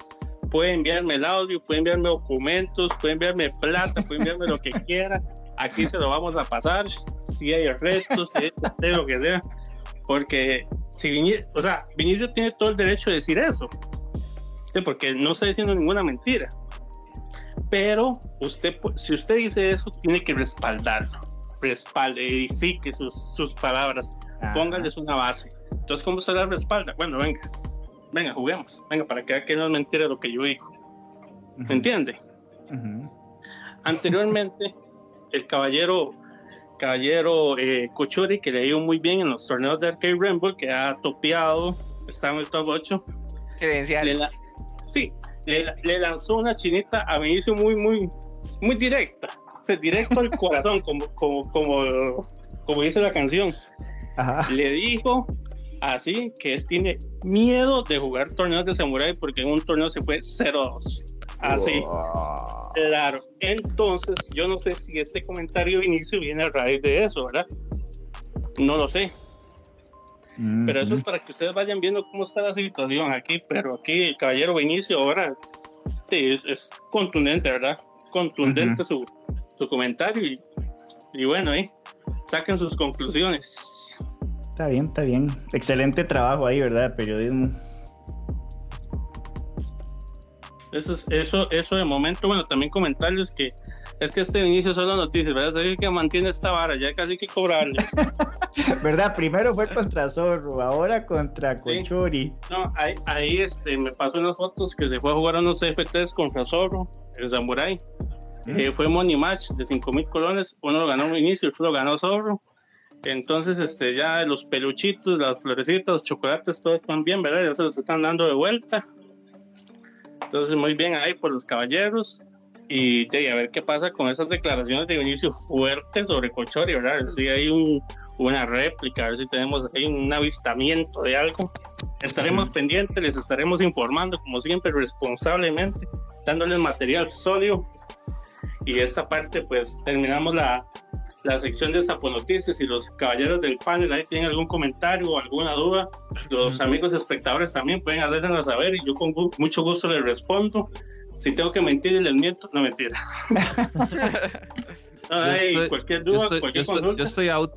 puede enviarme el audio, puede enviarme documentos, puede enviarme plata, puede enviarme lo que quiera. Aquí se lo vamos a pasar, si hay retos, si hay lo que sea, porque si Vinicio, o sea, Vinicio tiene todo el derecho de decir eso, porque no está diciendo ninguna mentira, pero usted, si usted dice eso, tiene que respaldarlo, respalde, edifique sus, sus palabras, póngales una base. Entonces, ¿cómo se la respalda? Bueno, venga, venga, juguemos, venga, para que, que no es mentira lo que yo digo. ¿Me entiende? Anteriormente, el caballero caballero eh, Cochuri, que le dio muy bien en los torneos de Arcade Rainbow, que ha topeado, está en el top 8. Credencial. sí, le, lanzó una chinita a Vinicio muy, muy, muy directa, directo al corazón, como, como, como, como dice la canción. Le dijo así que él tiene miedo de jugar torneos de Samurai porque en un torneo se fue 0-2. Así. Claro. Entonces, yo no sé si este comentario de inicio viene a raíz de eso, ¿verdad? No lo sé. Pero eso es para que ustedes vayan viendo cómo está la situación aquí. Pero aquí el caballero Vinicio ahora sí, es, contundente, ¿verdad? Contundente su, su, comentario. Y, y bueno, ¿eh? saquen sus conclusiones. Está bien, está bien. Excelente trabajo ahí, ¿verdad? Periodismo. Eso, eso, eso de momento, bueno, también comentarles que es que este inicio son las noticias, ¿verdad? Es que mantiene esta vara, ya casi que cobrarle. ¿Verdad? Primero fue contra Zorro, ahora contra Cochori. No, ahí, ahí, este, me pasó unas fotos que se fue a jugar a unos FTs contra Zorro, el Samurai. Mm. Eh, fue money match de 5 mil colones, uno lo ganó un inicio, el otro lo ganó Zorro. Entonces, este, ya los peluchitos, las florecitas, los chocolates, todos están bien, ¿verdad? Ya se los están dando de vuelta. Entonces, muy bien ahí por los caballeros. Y de, a ver qué pasa con esas declaraciones de inicio fuertes sobre Cochori, ¿verdad? Si hay un, una réplica, a ver si tenemos ahí un avistamiento de algo. Estaremos pendientes, les estaremos informando, como siempre, responsablemente, dándoles material sólido. Y esta parte, pues terminamos la, la sección de Sapo Noticias y los caballeros del panel ahí tienen algún comentario o alguna duda, los amigos espectadores también pueden hacernos saber y yo con mucho gusto les respondo. Si tengo que mentir, les miento, no mentira. Ay, cualquier duda, yo cualquier estoy, yo estoy out.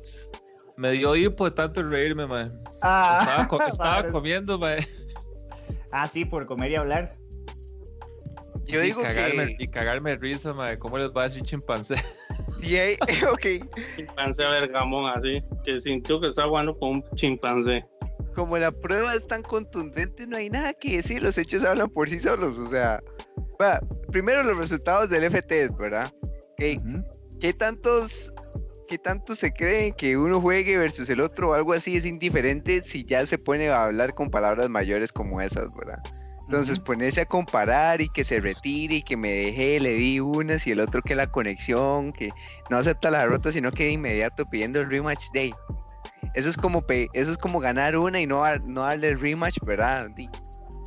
Me dio hipo de tanto reírme, man. Ah, estaba, estaba comiendo, man. Ah, sí, por comer y hablar. Yo digo cagarme, que... Y cagarme de risa, man. ¿Cómo les va a decir chimpancé? Y ahí, ok. Chimpancé vergamón, así, que sintió que estaba jugando con un chimpancé. Como la prueba es tan contundente, no hay nada que decir, los hechos hablan por sí solos, o sea, primero los resultados del FT, ¿verdad? ¿Qué tantos ¿qué tanto se creen que uno juegue versus el otro o algo así es indiferente si ya se pone a hablar con palabras mayores como esas, ¿verdad? Entonces ponerse a comparar y que se retire y que me deje, le di unas y el otro que la conexión, que no acepta la derrota, sino que de inmediato pidiendo el rematch day. Eso es como, eso es como ganar una y no, no darle el rematch, ¿verdad?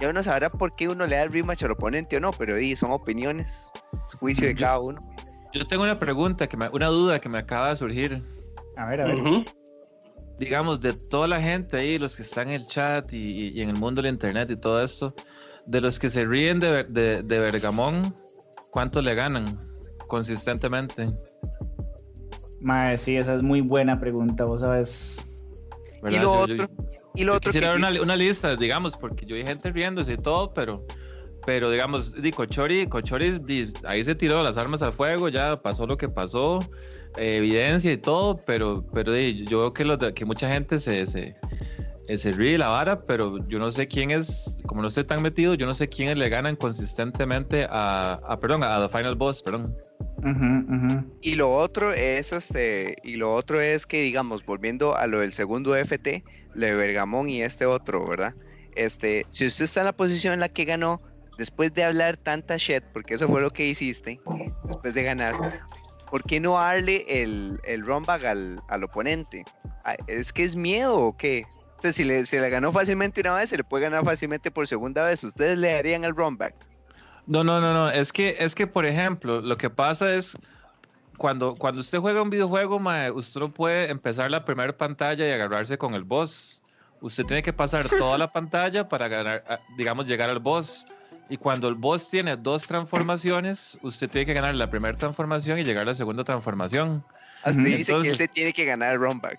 ya uno sabrá por qué uno le da el rematch al oponente o no, pero son opiniones, es juicio de cada uno. Yo tengo una pregunta, que una duda que me acaba de surgir. A ver, a ver. Digamos, de toda la gente ahí, los que están en el chat y, en el mundo del internet y todo esto, de los que se ríen de, de, de Bergamón, ¿cuánto le ganan consistentemente? Mae, sí, esa es muy buena pregunta, vos sabes. Y lo otro, y lo otro quisiera una, una, lista, digamos, porque yo vi gente riéndose y todo, pero, pero digamos, di Cochori, Cochori ahí se tiró las armas al fuego, ya pasó lo que pasó, evidencia y todo, pero, pero yo veo que, los que mucha gente se, se, se ríe la vara, pero yo no sé quién es, como no estoy tan metido, yo no sé quiénes le ganan consistentemente a, a perdón, a The Final Boss, perdón. Y lo otro es este, y lo otro es que digamos, volviendo a lo del segundo FT, lo de Bergamón y este otro, ¿verdad? Este, si usted está en la posición en la que ganó, después de hablar tanta shit, porque eso fue lo que hiciste, después de ganar, ¿por qué no darle el, el runback al, al oponente? Ah, ¿Es que es miedo o qué? Si le, se le ganó fácilmente una vez, se le puede ganar fácilmente por segunda vez. ¿Ustedes le darían el runback? No, no, no, no. Es que, es que, por ejemplo, lo que pasa es cuando, cuando usted juega un videojuego, usted no puede empezar la primera pantalla y agarrarse con el boss. Usted tiene que pasar toda la pantalla para ganar, ah, digamos, llegar al boss. Y cuando el boss tiene dos transformaciones, usted tiene que ganar la primera transformación y llegar a la segunda transformación. Hasta dice que usted tiene que ganar el rollback.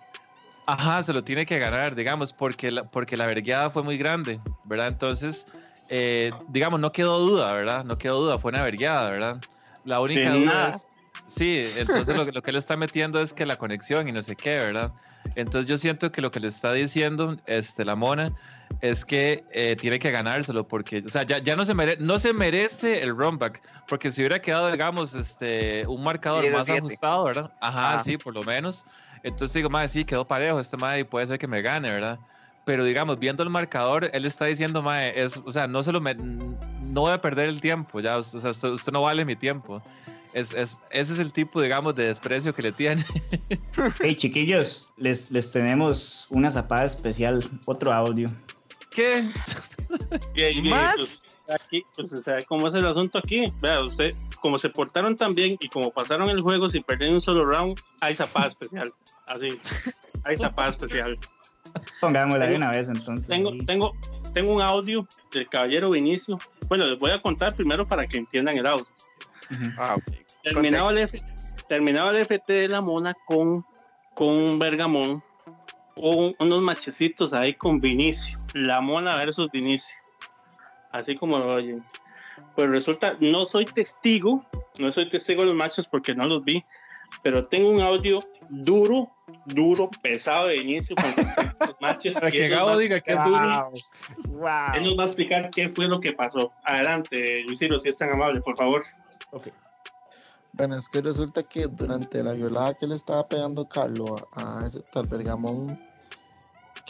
Ajá, se lo tiene que ganar, digamos, porque la, porque la vergueada fue muy grande, ¿verdad? Entonces, eh, digamos, no quedó duda, ¿verdad? No quedó duda, fue una vergueada, ¿verdad? La única duda es Sí, entonces lo, lo, que él está metiendo es que la conexión y no sé qué, ¿verdad? Entonces yo siento que lo que le está diciendo este, la mona es que eh, tiene que ganárselo porque, o sea, ya, ya no, se merece, no se merece el runback, porque si hubiera quedado, digamos, este, un marcador más ajustado, ¿verdad? Ajá, sí, por lo menos. Entonces digo, madre, sí, quedó parejo, este madre puede ser que me gane, ¿verdad? Pero digamos, viendo el marcador, él está diciendo, madre, es, o sea, no se lo no voy a perder el tiempo, ya, o sea, usted no vale mi tiempo. Es, es, ese es el tipo, digamos, de desprecio que le tiene. Hey, chiquillos, les, les tenemos una zapada especial, otro audio. ¿Qué? ¿Más? Pues, aquí, pues, cómo es el asunto aquí. Vea, usted, como se portaron tan bien y como pasaron el juego sin perder un solo round, hay zapada especial. Así, hay zapada especial. Pongámosla de una vez entonces. Tengo, tengo, tengo un audio del caballero Vinicio. Bueno, les voy a contar primero para que entiendan el audio. Ah, terminado, el terminado el FT de la mona con, con Bergamón, con unos machecitos ahí con Vinicio, la mona versus Vinicio, así como lo oyen. Pues resulta, no soy testigo, no soy testigo de los machos porque no los vi, pero tengo un audio duro, duro, pesado de inicio con los machos. Para que Gabo diga que es duro. Él nos va a explicar qué fue lo que pasó. Adelante, Luisiro, si es tan amable, por favor. Ok. Bueno, es que resulta que durante la violada que le estaba pegando Carlos a, ese tal Bergamón,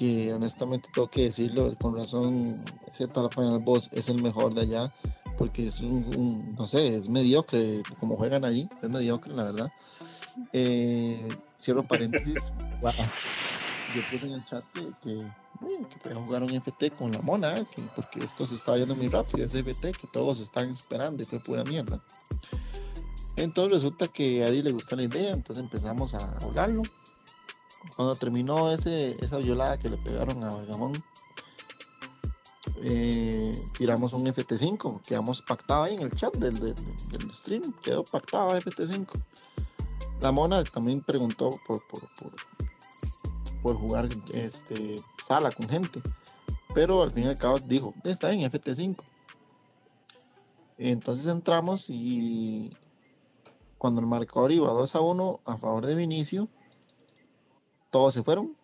que honestamente tengo que decirlo, con razón, ese tal Final Boss es el mejor de allá, porque es un, no sé, es mediocre, como juegan allí, es mediocre, la verdad. Eh, cierro paréntesis, yo puse en el chat que, que, que jugar un FT con la mona, porque esto se está yendo muy rápido, ese FT que todos están esperando y fue pura mierda. Entonces resulta que a Eddie le gustó la idea, entonces empezamos a hablarlo. Cuando terminó ese, esa violada que le pegaron a Bergamón, eh, tiramos un FT5, quedamos pactado ahí en el chat del, del, stream, quedó pactado FT5. La mona también preguntó por, por, por, jugar este, sala con gente, pero al fin y al cabo dijo, está en FT5. Entonces entramos y cuando el marcador iba 2 a 1 a favor de Vinicio, todos se fueron.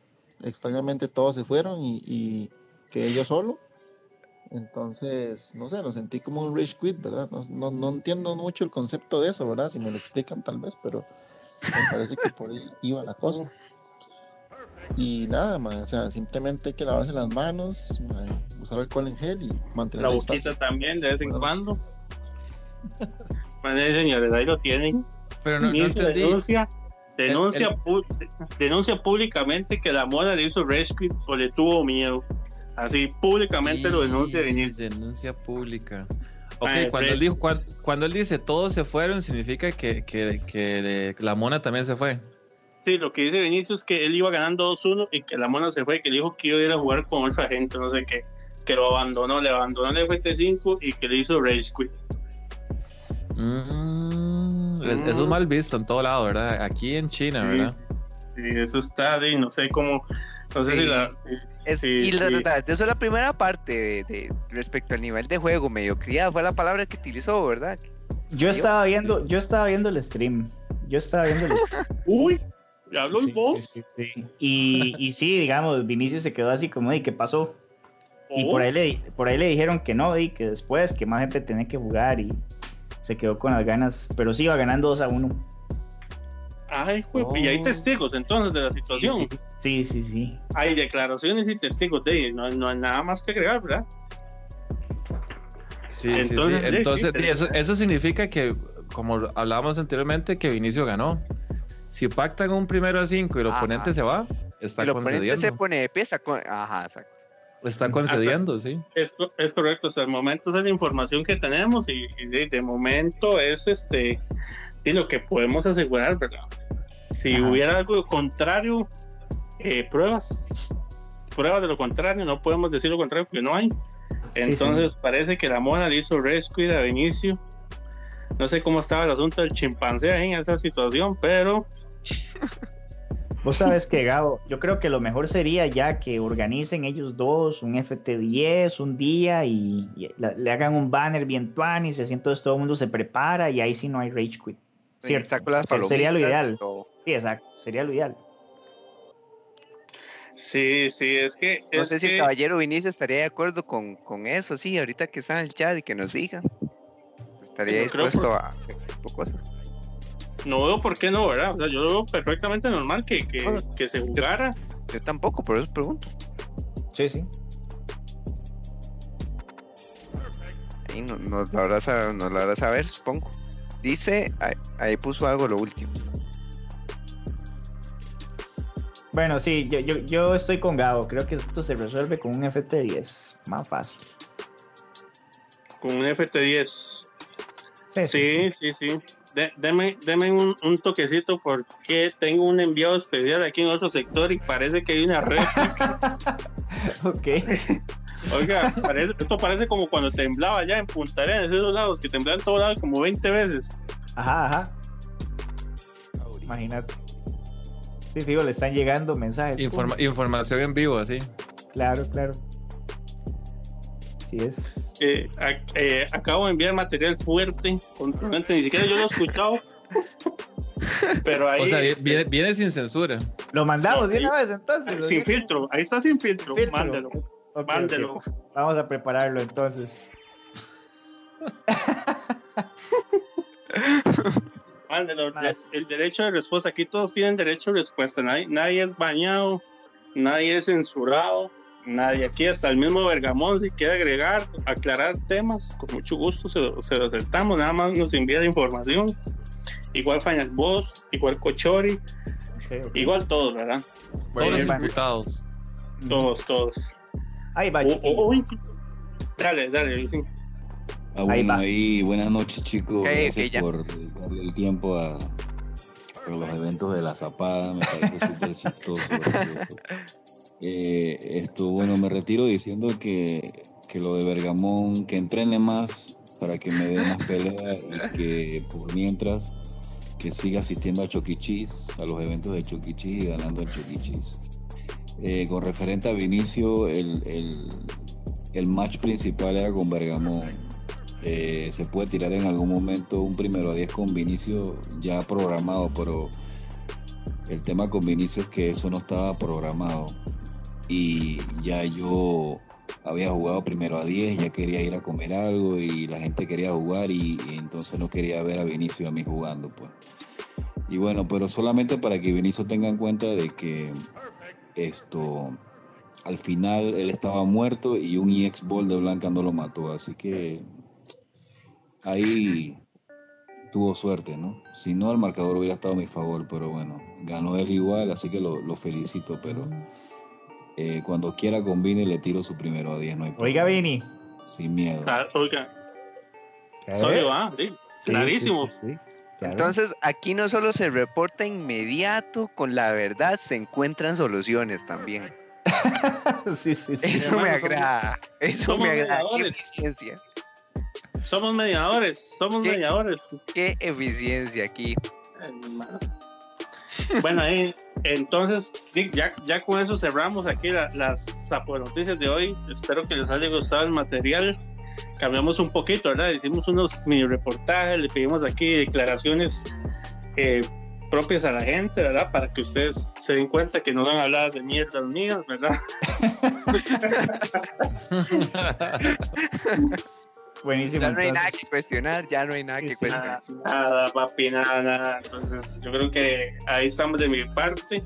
Extrañamente todos se fueron y, y quedé yo solo. Entonces, no sé, lo sentí como un rage quit, ¿verdad? No, no, entiendo mucho el concepto de eso, ¿verdad? Si me lo explican tal vez, pero Me parece que por ahí iba la cosa. Y nada, más, o sea, simplemente hay que lavarse las manos, usar alcohol en gel y mantener la boquita también de vez en cuando. Bueno, señores, ahí lo tienen. Pero no, denuncia, denuncia, denuncia públicamente que la mona le hizo rescue o le tuvo miedo. Así públicamente lo denuncia Vinicius. Denuncia pública. Ok, cuando, él dijo, cuando, él dice todos se fueron, significa que, que, que la mona también se fue. Sí, lo que dice Vinicius es que él iba ganando 2-1 y que la mona se fue, que dijo que iba a ir a jugar con otra gente, no sé qué, que lo abandonó, le abandonó el FT5 y que le hizo Rage Quit. Mm, eso es mal visto en todo lado, ¿verdad? Aquí en China, ¿verdad? Sí, eso está de, no sé cómo. No sé si la. y la verdad, eso es la primera parte de, respecto al nivel de juego, mediocridad, fue la palabra que utilizó, ¿verdad? Yo estaba viendo, yo estaba viendo el stream. Yo estaba viendo el Uy, ¿ya habló el boss? y, y sí, digamos, Vinicius se quedó así como, ¿y qué pasó? Y por oh. ahí, le, por ahí le dijeron que no, y que después, que más gente tenía que jugar y se quedó con las ganas, pero sí iba ganando 2 a 1. Ay, y hay oh. testigos entonces de la situación. Sí, sí, sí. Hay declaraciones y testigos de no, no hay nada más que agregar, ¿verdad? Sí, entonces, sí, entonces eso, eso, significa que, como hablábamos anteriormente, que Vinicio ganó. Si pactan un primero a 5 y el oponente se va, está el concediendo. se pone de pie, está con... Ajá, exacto. Está concediendo, sí. Es, es, correcto, hasta el momento es la información que tenemos y, de, momento es este y lo que podemos asegurar, ¿verdad? Si hubiera algo contrario, eh, pruebas, pruebas de lo contrario, no podemos decir lo contrario porque no hay. Entonces parece que la mona le hizo rescue a Vinicio. No sé cómo estaba el asunto del chimpancé en esa situación, pero Vos sabes que, Gabo, yo creo que lo mejor sería ya que organicen ellos dos un FT10 un día y, le hagan un banner bien tuan y se entonces todo el mundo se prepara y ahí sí no hay rage quit. ¿Cierto? sería lo ideal. Sí, exacto, sería lo ideal. Sí, sí, es que. No sé si el caballero Vinicius estaría de acuerdo con, con, eso, sí, ahorita que está en el chat y que nos diga. Estaría dispuesto a hacer cosas no veo por qué no, ¿verdad? O sea, yo lo veo perfectamente normal que, que, que se jugara. Yo, tampoco, por eso pregunto. Sí, sí. Ahí no, nos, lo harás a, nos lo supongo. Dice, ahí, puso algo lo último. Bueno, sí, yo, yo, yo estoy con Gabo. Creo que esto se resuelve con un FT10. Más fácil. Con un FT10. Sí, sí, sí. sí deme, deme un, un, toquecito porque tengo un enviado especial aquí en otro sector y parece que hay una red. ok. Oiga, esto parece como cuando temblaba ya en Punta Arenas, esos lados, que temblaban todos lados como 20 veces. Ajá, ajá. Imagínate. Sí, digo, le están llegando mensajes. información en vivo, así. Claro, claro. Así es. Eh, eh, acabo de enviar material fuerte, ni siquiera yo lo he escuchado. Pero ahí. O sea, viene, viene sin censura. Lo mandamos de una vez entonces. Sin filtro, ahí está sin filtro. Mándelo. mándelo. Vamos a prepararlo entonces. Mándelo. El derecho de respuesta, aquí todos tienen derecho de respuesta. Nadie, nadie es bañado, nadie es censurado Nadie aquí, hasta el mismo Bergamón, si quiere agregar, aclarar temas, con mucho gusto se, lo aceptamos, nada más nos envía la información. Igual Final Boss, igual Cochori, igual todos, ¿verdad? Todos los invitados. Todos, todos. Ahí va. dale, dale. Ah, bueno, ahí, buenas noches, chicos. Gracias por dedicarle el tiempo a, a, los eventos de la zapada. Me parece súper chistoso. Eh, esto, bueno, me retiro diciendo que, que, lo de Bergamón, que entrene más para que me dé más pelea y que por mientras que siga asistiendo a Choquichis, a los eventos de Choquichis y ganando el Choquichis. Eh, con referente a Vinicio, el, el, el, match principal era con Bergamón. Eh, se puede tirar en algún momento un primero a 10 con Vinicio ya programado, pero el tema con Vinicio es que eso no estaba programado y ya yo había jugado primero a 10, ya quería ir a comer algo y la gente quería jugar y, entonces no quería ver a Vinicio a mí jugando pues. Y bueno, pero solamente para que Benicio tenga en cuenta de que esto, al final él estaba muerto y un EX Ball de Blanca no lo mató, así que ahí tuvo suerte, ¿no? Si no, el marcador hubiera estado a mi favor, pero bueno, ganó él igual, así que lo, felicito, pero eh, cuando quiera con Vini le tiro su primero a 10, no hay Oiga, Vini. Sin miedo. oiga. Soy, ¿ah? clarísimo. Entonces, aquí no solo se reporta inmediato con la verdad, se encuentran soluciones también. sí, sí, sí. Eso me agrada. Eso me agrada. Qué eficiencia. Somos mediadores, somos mediadores. Qué eficiencia aquí. Bueno, ahí, entonces, ya, ya con eso cerramos aquí las noticias de hoy. Espero que les haya gustado el material cambiamos un poquito, ¿verdad? Hicimos unos mini reportajes, le pedimos aquí declaraciones eh, propias a la gente, ¿verdad? Para que ustedes se den cuenta que no van a hablar de mierdas mías, ¿verdad? Buenísimo. Ya no hay nada que cuestionar, ya no hay nada que cuestionar. Nada, papi, nada, nada. Entonces, yo creo que ahí estamos de mi parte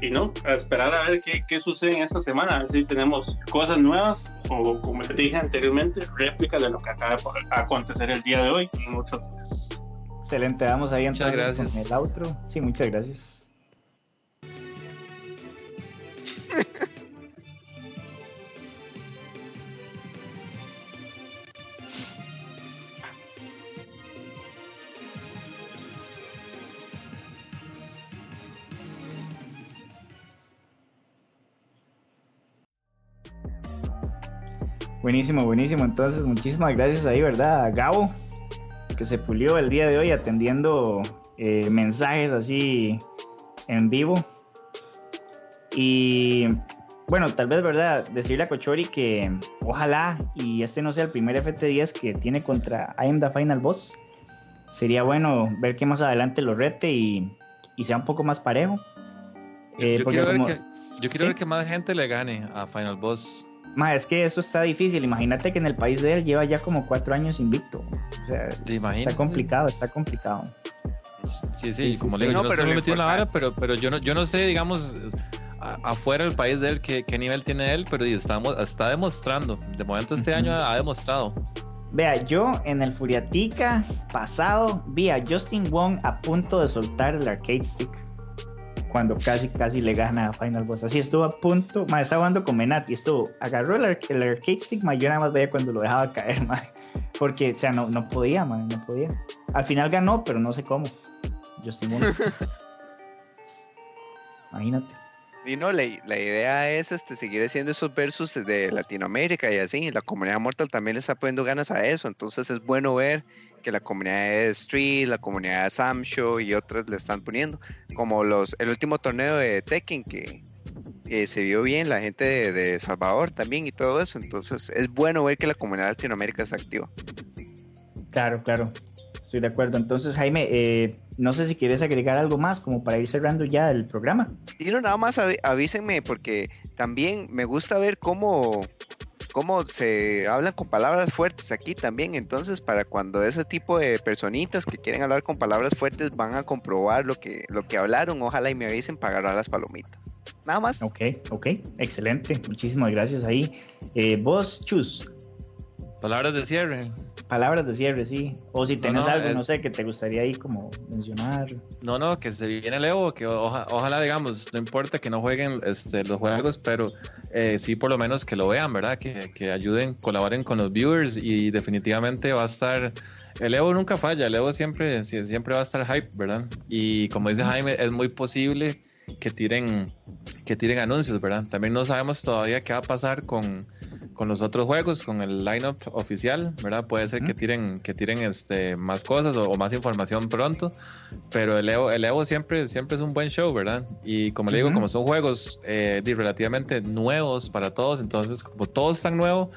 y no, a esperar a ver qué, qué, sucede en esta semana, a ver si tenemos cosas nuevas o, como les dije anteriormente, réplicas de lo que acaba de acontecer el día de hoy y muchos Excelente, vamos ahí entonces con el outro. Sí, muchas gracias. Buenísimo, buenísimo. Entonces, muchísimas gracias ahí, ¿verdad? A Gabo, que se pulió el día de hoy atendiendo eh, mensajes así en vivo. Y bueno, tal vez, ¿verdad? Decirle a Cochori que ojalá y este no sea el primer FT10 que tiene contra I am the Final Boss. Sería bueno ver que más adelante lo rete y, sea un poco más parejo. yo, eh, quiero, ver que, yo quiero ver que más gente le gane a Final Boss es que eso está difícil. Imagínate que en el país de él lleva ya como cuatro años invicto. O sea, está complicado, está complicado. Sí, sí, como le digo, yo no, estoy metido en la vara, pero, pero yo, no, yo no sé, digamos, afuera del país de él qué, qué nivel tiene él, pero estamos, está demostrando. De momento este año ha demostrado. Vea, yo en el Furiatica pasado vi a Justin Wong a punto de soltar el arcade stick cuando casi casi le gana a Final Boss. Así estuvo a punto, ma, estaba jugando con Menat y estuvo, agarró el, arcade stick, ma, yo nada más veía cuando lo dejaba caer, ma, porque, o sea, no, no podía, ma, no podía. Al final ganó, pero no sé cómo. Justin Wong. Imagínate. Y no, la, la, idea es este, seguir haciendo esos versos de Latinoamérica y así. La comunidad Mortal también le está poniendo ganas a eso. Entonces es bueno ver que la comunidad de Street, la comunidad de Samsho y otras le están poniendo, como los el último torneo de Tekken que, se vio bien, la gente de, Salvador también y todo eso, entonces es bueno ver que la comunidad de Latinoamérica se activa. Claro, claro, estoy de acuerdo. Entonces, Jaime, eh, no sé si quieres agregar algo más como para ir cerrando ya el programa. Y no, nada más avísenme porque también me gusta ver cómo cómo se hablan con palabras fuertes aquí también. Entonces, para cuando ese tipo de personitas que quieren hablar con palabras fuertes van a comprobar lo que, lo que hablaron, ojalá y me avisen para agarrar las palomitas. Nada más. Ok, ok, excelente. Muchísimas gracias ahí. Eh, vos, Chus. Palabras de cierre palabras de cierre, sí. O si tenés algo, no sé, que te gustaría ahí como mencionar. No, no, que se viene el Evo, que ojalá, digamos, no importa que no jueguen este, los juegos, pero eh, sí por lo menos que lo vean, ¿verdad? Que, que, ayuden, colaboren con los viewers y definitivamente va a estar... El Evo nunca falla, el Evo siempre, siempre va a estar hype, ¿verdad? Y como dice Jaime, es muy posible que tiren, que tiren anuncios, ¿verdad? También no sabemos todavía qué va a pasar con con los otros juegos, con el lineup oficial, ¿verdad? Puede ser que tiren, que tiren este, más cosas o, más información pronto, pero el Evo, el Evo siempre, siempre es un buen show, ¿verdad? Y como le digo, como son juegos eh, relativamente nuevos para todos, entonces como todo es tan nuevo,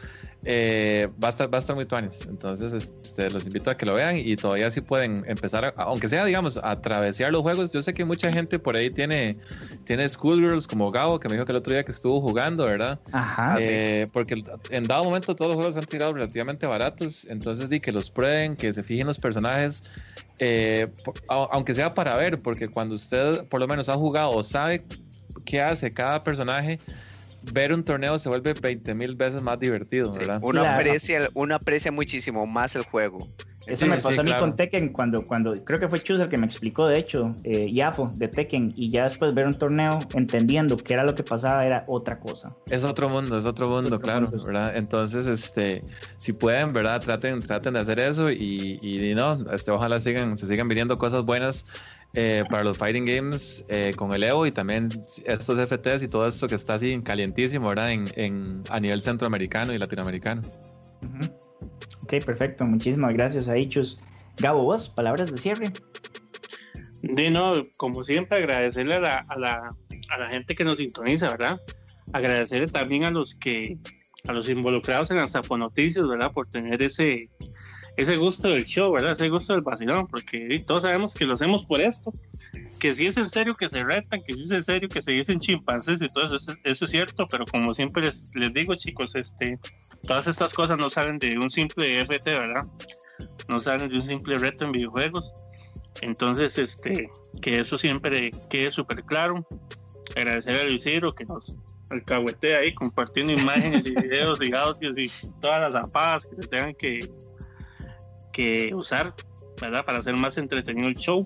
eh, va, a estar, va a estar muy tuanis. Entonces, este, los invito a que lo vean y todavía sí pueden empezar, aunque sea, digamos, a travesear los juegos. Yo sé que mucha gente por ahí tiene, tiene Schoolgirls como Gabo, que me dijo que el otro día que estuvo jugando, ¿verdad? Ajá. Eh, porque en dado momento todos los juegos han tirado relativamente baratos, entonces di que los prueben, que se fijen los personajes, eh, aunque sea para ver, porque cuando usted por lo menos ha jugado o sabe qué hace cada personaje, ver un torneo se vuelve 20 mil veces más divertido, ¿verdad? uno, aprecia, uno aprecia muchísimo más el juego. Eso me pasó a mí con Tekken cuando, cuando creo que fue Chus el que me explicó, de hecho, eh, Yafo de Tekken, y ya después ver un torneo entendiendo qué era lo que pasaba era otra cosa. Es otro mundo, es otro mundo, claro, ¿verdad? Entonces, este, si pueden, ¿verdad? Traten, traten de hacer eso y, y, no, este, ojalá sigan, se sigan viniendo cosas buenas eh, para los fighting games eh, con el Evo y también estos FTs y todo esto que está así calientísimo, ¿verdad? En, en a nivel centroamericano y latinoamericano. Ok, perfecto. Muchísimas gracias a Ichus. Gabo, vos, palabras de cierre. De no, como siempre, agradecerle a la, a la, a la gente que nos sintoniza, ¿verdad? Agradecerle también a los que, a los involucrados en las noticias, ¿verdad? Por tener ese, ese gusto del show, ¿verdad? Ese gusto del vacilón, porque todos sabemos que lo hacemos por esto, que si es en serio que se retan, que si es en serio que se dicen chimpancés y todo eso, eso es cierto, pero como siempre les, les, digo, chicos, este, todas estas cosas no salen de un simple FT, ¿verdad? No salen de un simple reto en videojuegos. Entonces, este, que eso siempre quede súper claro. Agradecer a Luis que nos alcahuetea ahí compartiendo imágenes y videos y audios y todas las zapadas que se tengan que que usar, ¿verdad? Para hacer más entretenido el show.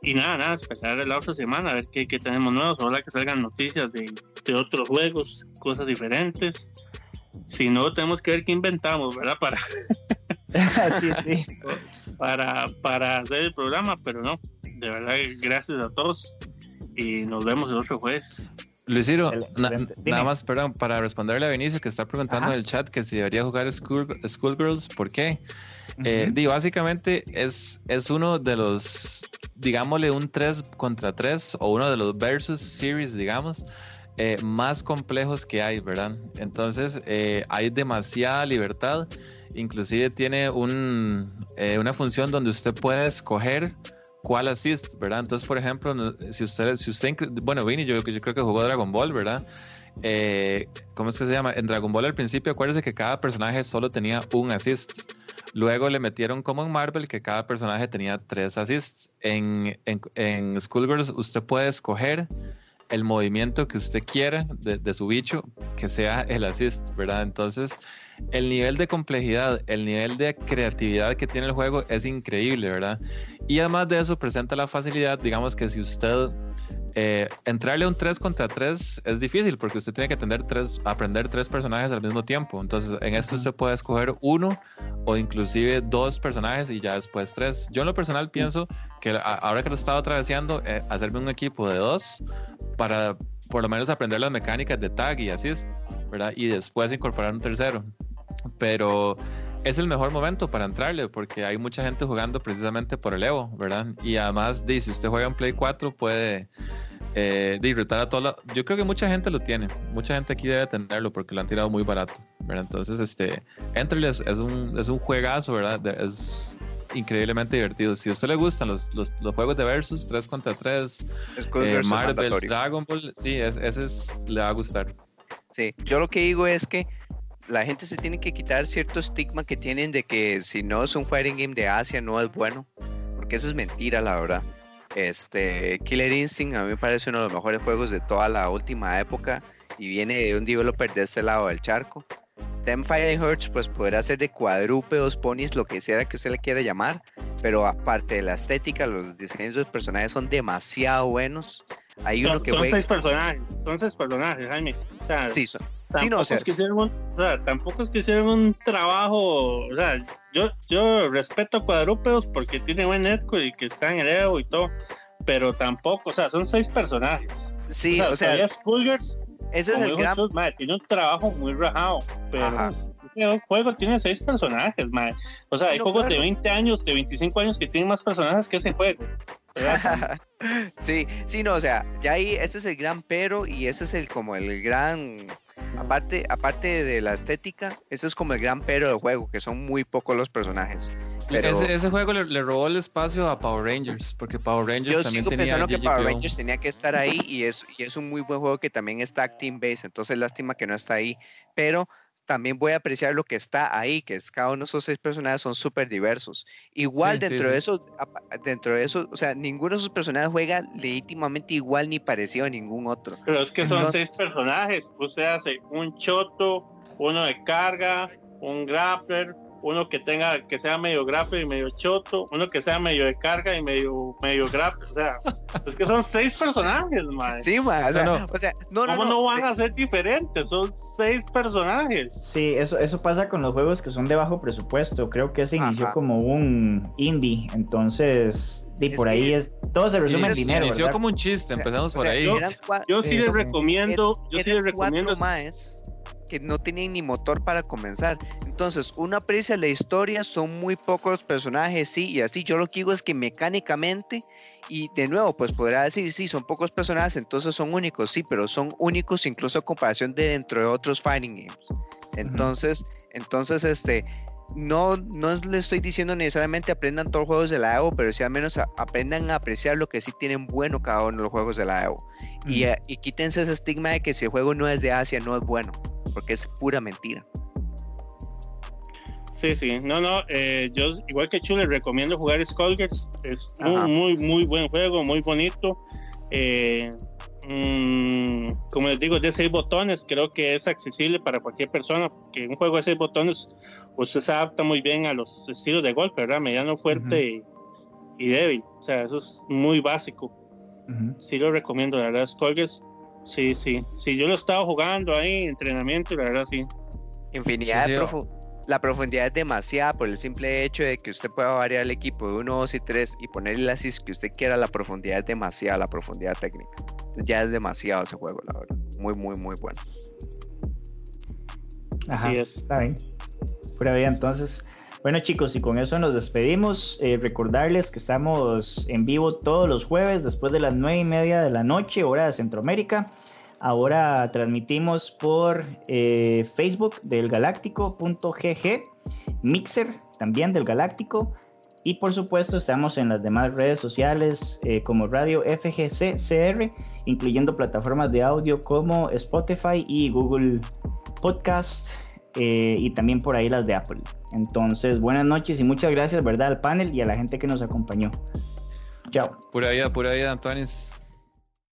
Y nada, nada, esperar la otra semana a ver qué, qué tenemos nuevos. Ojalá que salgan noticias de, de, otros juegos, cosas diferentes. Si no, tenemos que ver qué inventamos, ¿verdad? Para, sí, sí. para, para hacer el programa, pero no. De verdad, gracias a todos y nos vemos el otro jueves. Luis nada más, perdón, para responderle a Benicio que está preguntando en el chat que si debería jugar School, Schoolgirls, ¿por qué? Eh, digo, básicamente es, es uno de los, digámosle, un 3 contra 3 o uno de los versus series, digamos, eh, más complejos que hay, ¿verdad? Entonces, eh, hay demasiada libertad. Inclusive tiene un, una función donde usted puede escoger cuál assist, ¿verdad? Entonces, por ejemplo, si usted, si usted bueno, Vini, yo, yo creo que jugó Dragon Ball, ¿verdad? ¿Cómo es que se llama? En Dragon Ball al principio, acuérdese que cada personaje solo tenía un assist. Luego le metieron como en Marvel que cada personaje tenía tres assists. En, en, en Schoolgirls usted puede escoger el movimiento que usted quiera de, su bicho que sea el assist, ¿verdad? Entonces, el nivel de complejidad, el nivel de creatividad que tiene el juego es increíble, ¿verdad? Y además de eso, presenta la facilidad, digamos que si usted eh, entrarle un 3 contra 3 es difícil porque usted tiene que atender tres, aprender tres personajes al mismo tiempo. Entonces, en esto usted puede escoger uno o inclusive dos personajes y ya después tres. Yo en lo personal pienso que ahora que lo estaba atravesando, eh, hacerme un equipo de dos para por lo menos aprender las mecánicas de tag y así, ¿verdad? Y después incorporar un tercero. Pero es el mejor momento para entrarle porque hay mucha gente jugando precisamente por el Evo, ¿verdad? Y además, si usted juega en Play 4 puede eh, disfrutar a toda Yo creo que mucha gente lo tiene, mucha gente aquí debe tenerlo porque lo han tirado muy barato, ¿verdad? Entonces, este, Entrele es, un, es un juegazo, ¿verdad? Es increíblemente divertido. Si a usted le gustan los, los, los juegos de Versus 3 contra 3, eh, Marvel, Dragon Ball, sí, ese es, le va a gustar. Sí, yo lo que digo es que la gente se tiene que quitar cierto estigma que tienen de que si no es un fighting game de Asia no es bueno, porque eso es mentira, la verdad. Este Killer Instinct a mí me parece uno de los mejores juegos de toda la última época y viene de un developer de este lado del charco. Ten Hearts pues podrá ser de cuadrúpedos, ponis, lo que sea que usted le quiera llamar, pero aparte de la estética, los diseños de los personajes son demasiado buenos. Hay son, uno que son seis personajes, son seis personajes, Jaime. sí, son, Tampoco, es que hicieron un, o sea, tampoco es que hicieron un trabajo, o sea, yo, yo respeto a cuadrúpedos porque tiene buen netco y que está en el Evo y todo, pero tampoco, o sea, son seis personajes. Sí, o sea, ese es el gran... tiene un trabajo muy rajado, pero el juego tiene seis personajes, madre. O sea, hay juegos de 20 años, de 25 años que tienen más personajes que ese juego. sí, sí, no, o sea, ya ahí ese es el gran pero y ese es el como el gran aparte aparte de la estética, ese es como el gran pero del juego, que son muy pocos los personajes. Ese, juego le, robó el espacio a Power Rangers, porque Power Rangers Yo también sigo tenía pensando que Power Rangers tenía que estar ahí y es, y es un muy buen juego que también está Team Base, entonces lástima que no está ahí, pero también voy a apreciar lo que está ahí, que es cada uno de esos seis personajes son súper diversos. Igual dentro de eso, dentro de eso, o sea, ninguno de esos personajes juega legítimamente igual ni parecido a ningún otro. Pero es que son seis personajes, o sea, un choto, uno de carga, un grappler, uno que tenga, que sea medio grappler y medio choto, uno que sea medio de carga y medio, medio grappler, o sea, es que son seis personajes, man. Sí, man, o sea, no, o sea, no, ¿cómo no, van a ser diferentes? Son seis personajes. Sí, eso, eso pasa con los juegos que son de bajo presupuesto, creo que se inició como un indie, entonces, y por ahí es, todo se resume en dinero. Inició como un chiste, empezamos por ahí. Yo, sí les recomiendo, yo sí les recomiendo. Más que no tienen ni motor para comenzar. Entonces, una aprecia la historia, son muy pocos los personajes, sí, y así. Yo lo que digo es que mecánicamente, y de nuevo, pues podrá decir, sí, son pocos personajes, entonces son únicos, sí, pero son únicos incluso a comparación de dentro de otros fighting games. Entonces, entonces, este, no, no le estoy diciendo necesariamente aprendan todos los juegos de la EVO, pero sí al menos aprendan a apreciar lo que sí tienen bueno cada uno de los juegos de la EVO. y, eh, y, quítense ese estigma de que si el juego no es de Asia, no es bueno porque es pura mentira. Sí, sí, no, no, eh, yo igual que Chu les recomiendo jugar Skullgirls, es muy, muy, muy buen juego, muy bonito. Eh, mm, como les digo, de seis botones, creo que es accesible para cualquier persona, porque un juego de seis botones, usted se adapta muy bien a los estilos de golpe, ¿verdad? Mediano, fuerte y, débil, o sea, eso es muy básico. Sí lo recomiendo, la verdad, Skullgirls Sí, sí. Sí, yo lo he estado jugando ahí, entrenamiento, la verdad, sí. Infinidad de La profundidad es demasiada por el simple hecho de que usted pueda variar el equipo de 1, 2 y 3 y ponerle la assist que usted quiera. La profundidad es demasiada, la profundidad técnica. Ya es demasiado ese juego, la verdad. Muy, muy, muy bueno. Así es. Está bien. Pura vida, entonces. Bueno chicos, y con eso nos despedimos. Eh, recordarles que estamos en vivo todos los jueves después de las nueve y media de la noche, hora de Centroamérica. Ahora transmitimos por eh, Facebook del Galáctico.gg, Mixer también del Galáctico. Y por supuesto estamos en las demás redes sociales eh, como Radio FGCCR, incluyendo plataformas de audio como Spotify y Google Podcast. Eh, y también por ahí las de Apple. Entonces, buenas noches y muchas gracias, ¿verdad? Al panel y a la gente que nos acompañó. Chao. Pura vida, pura vida, Antonis.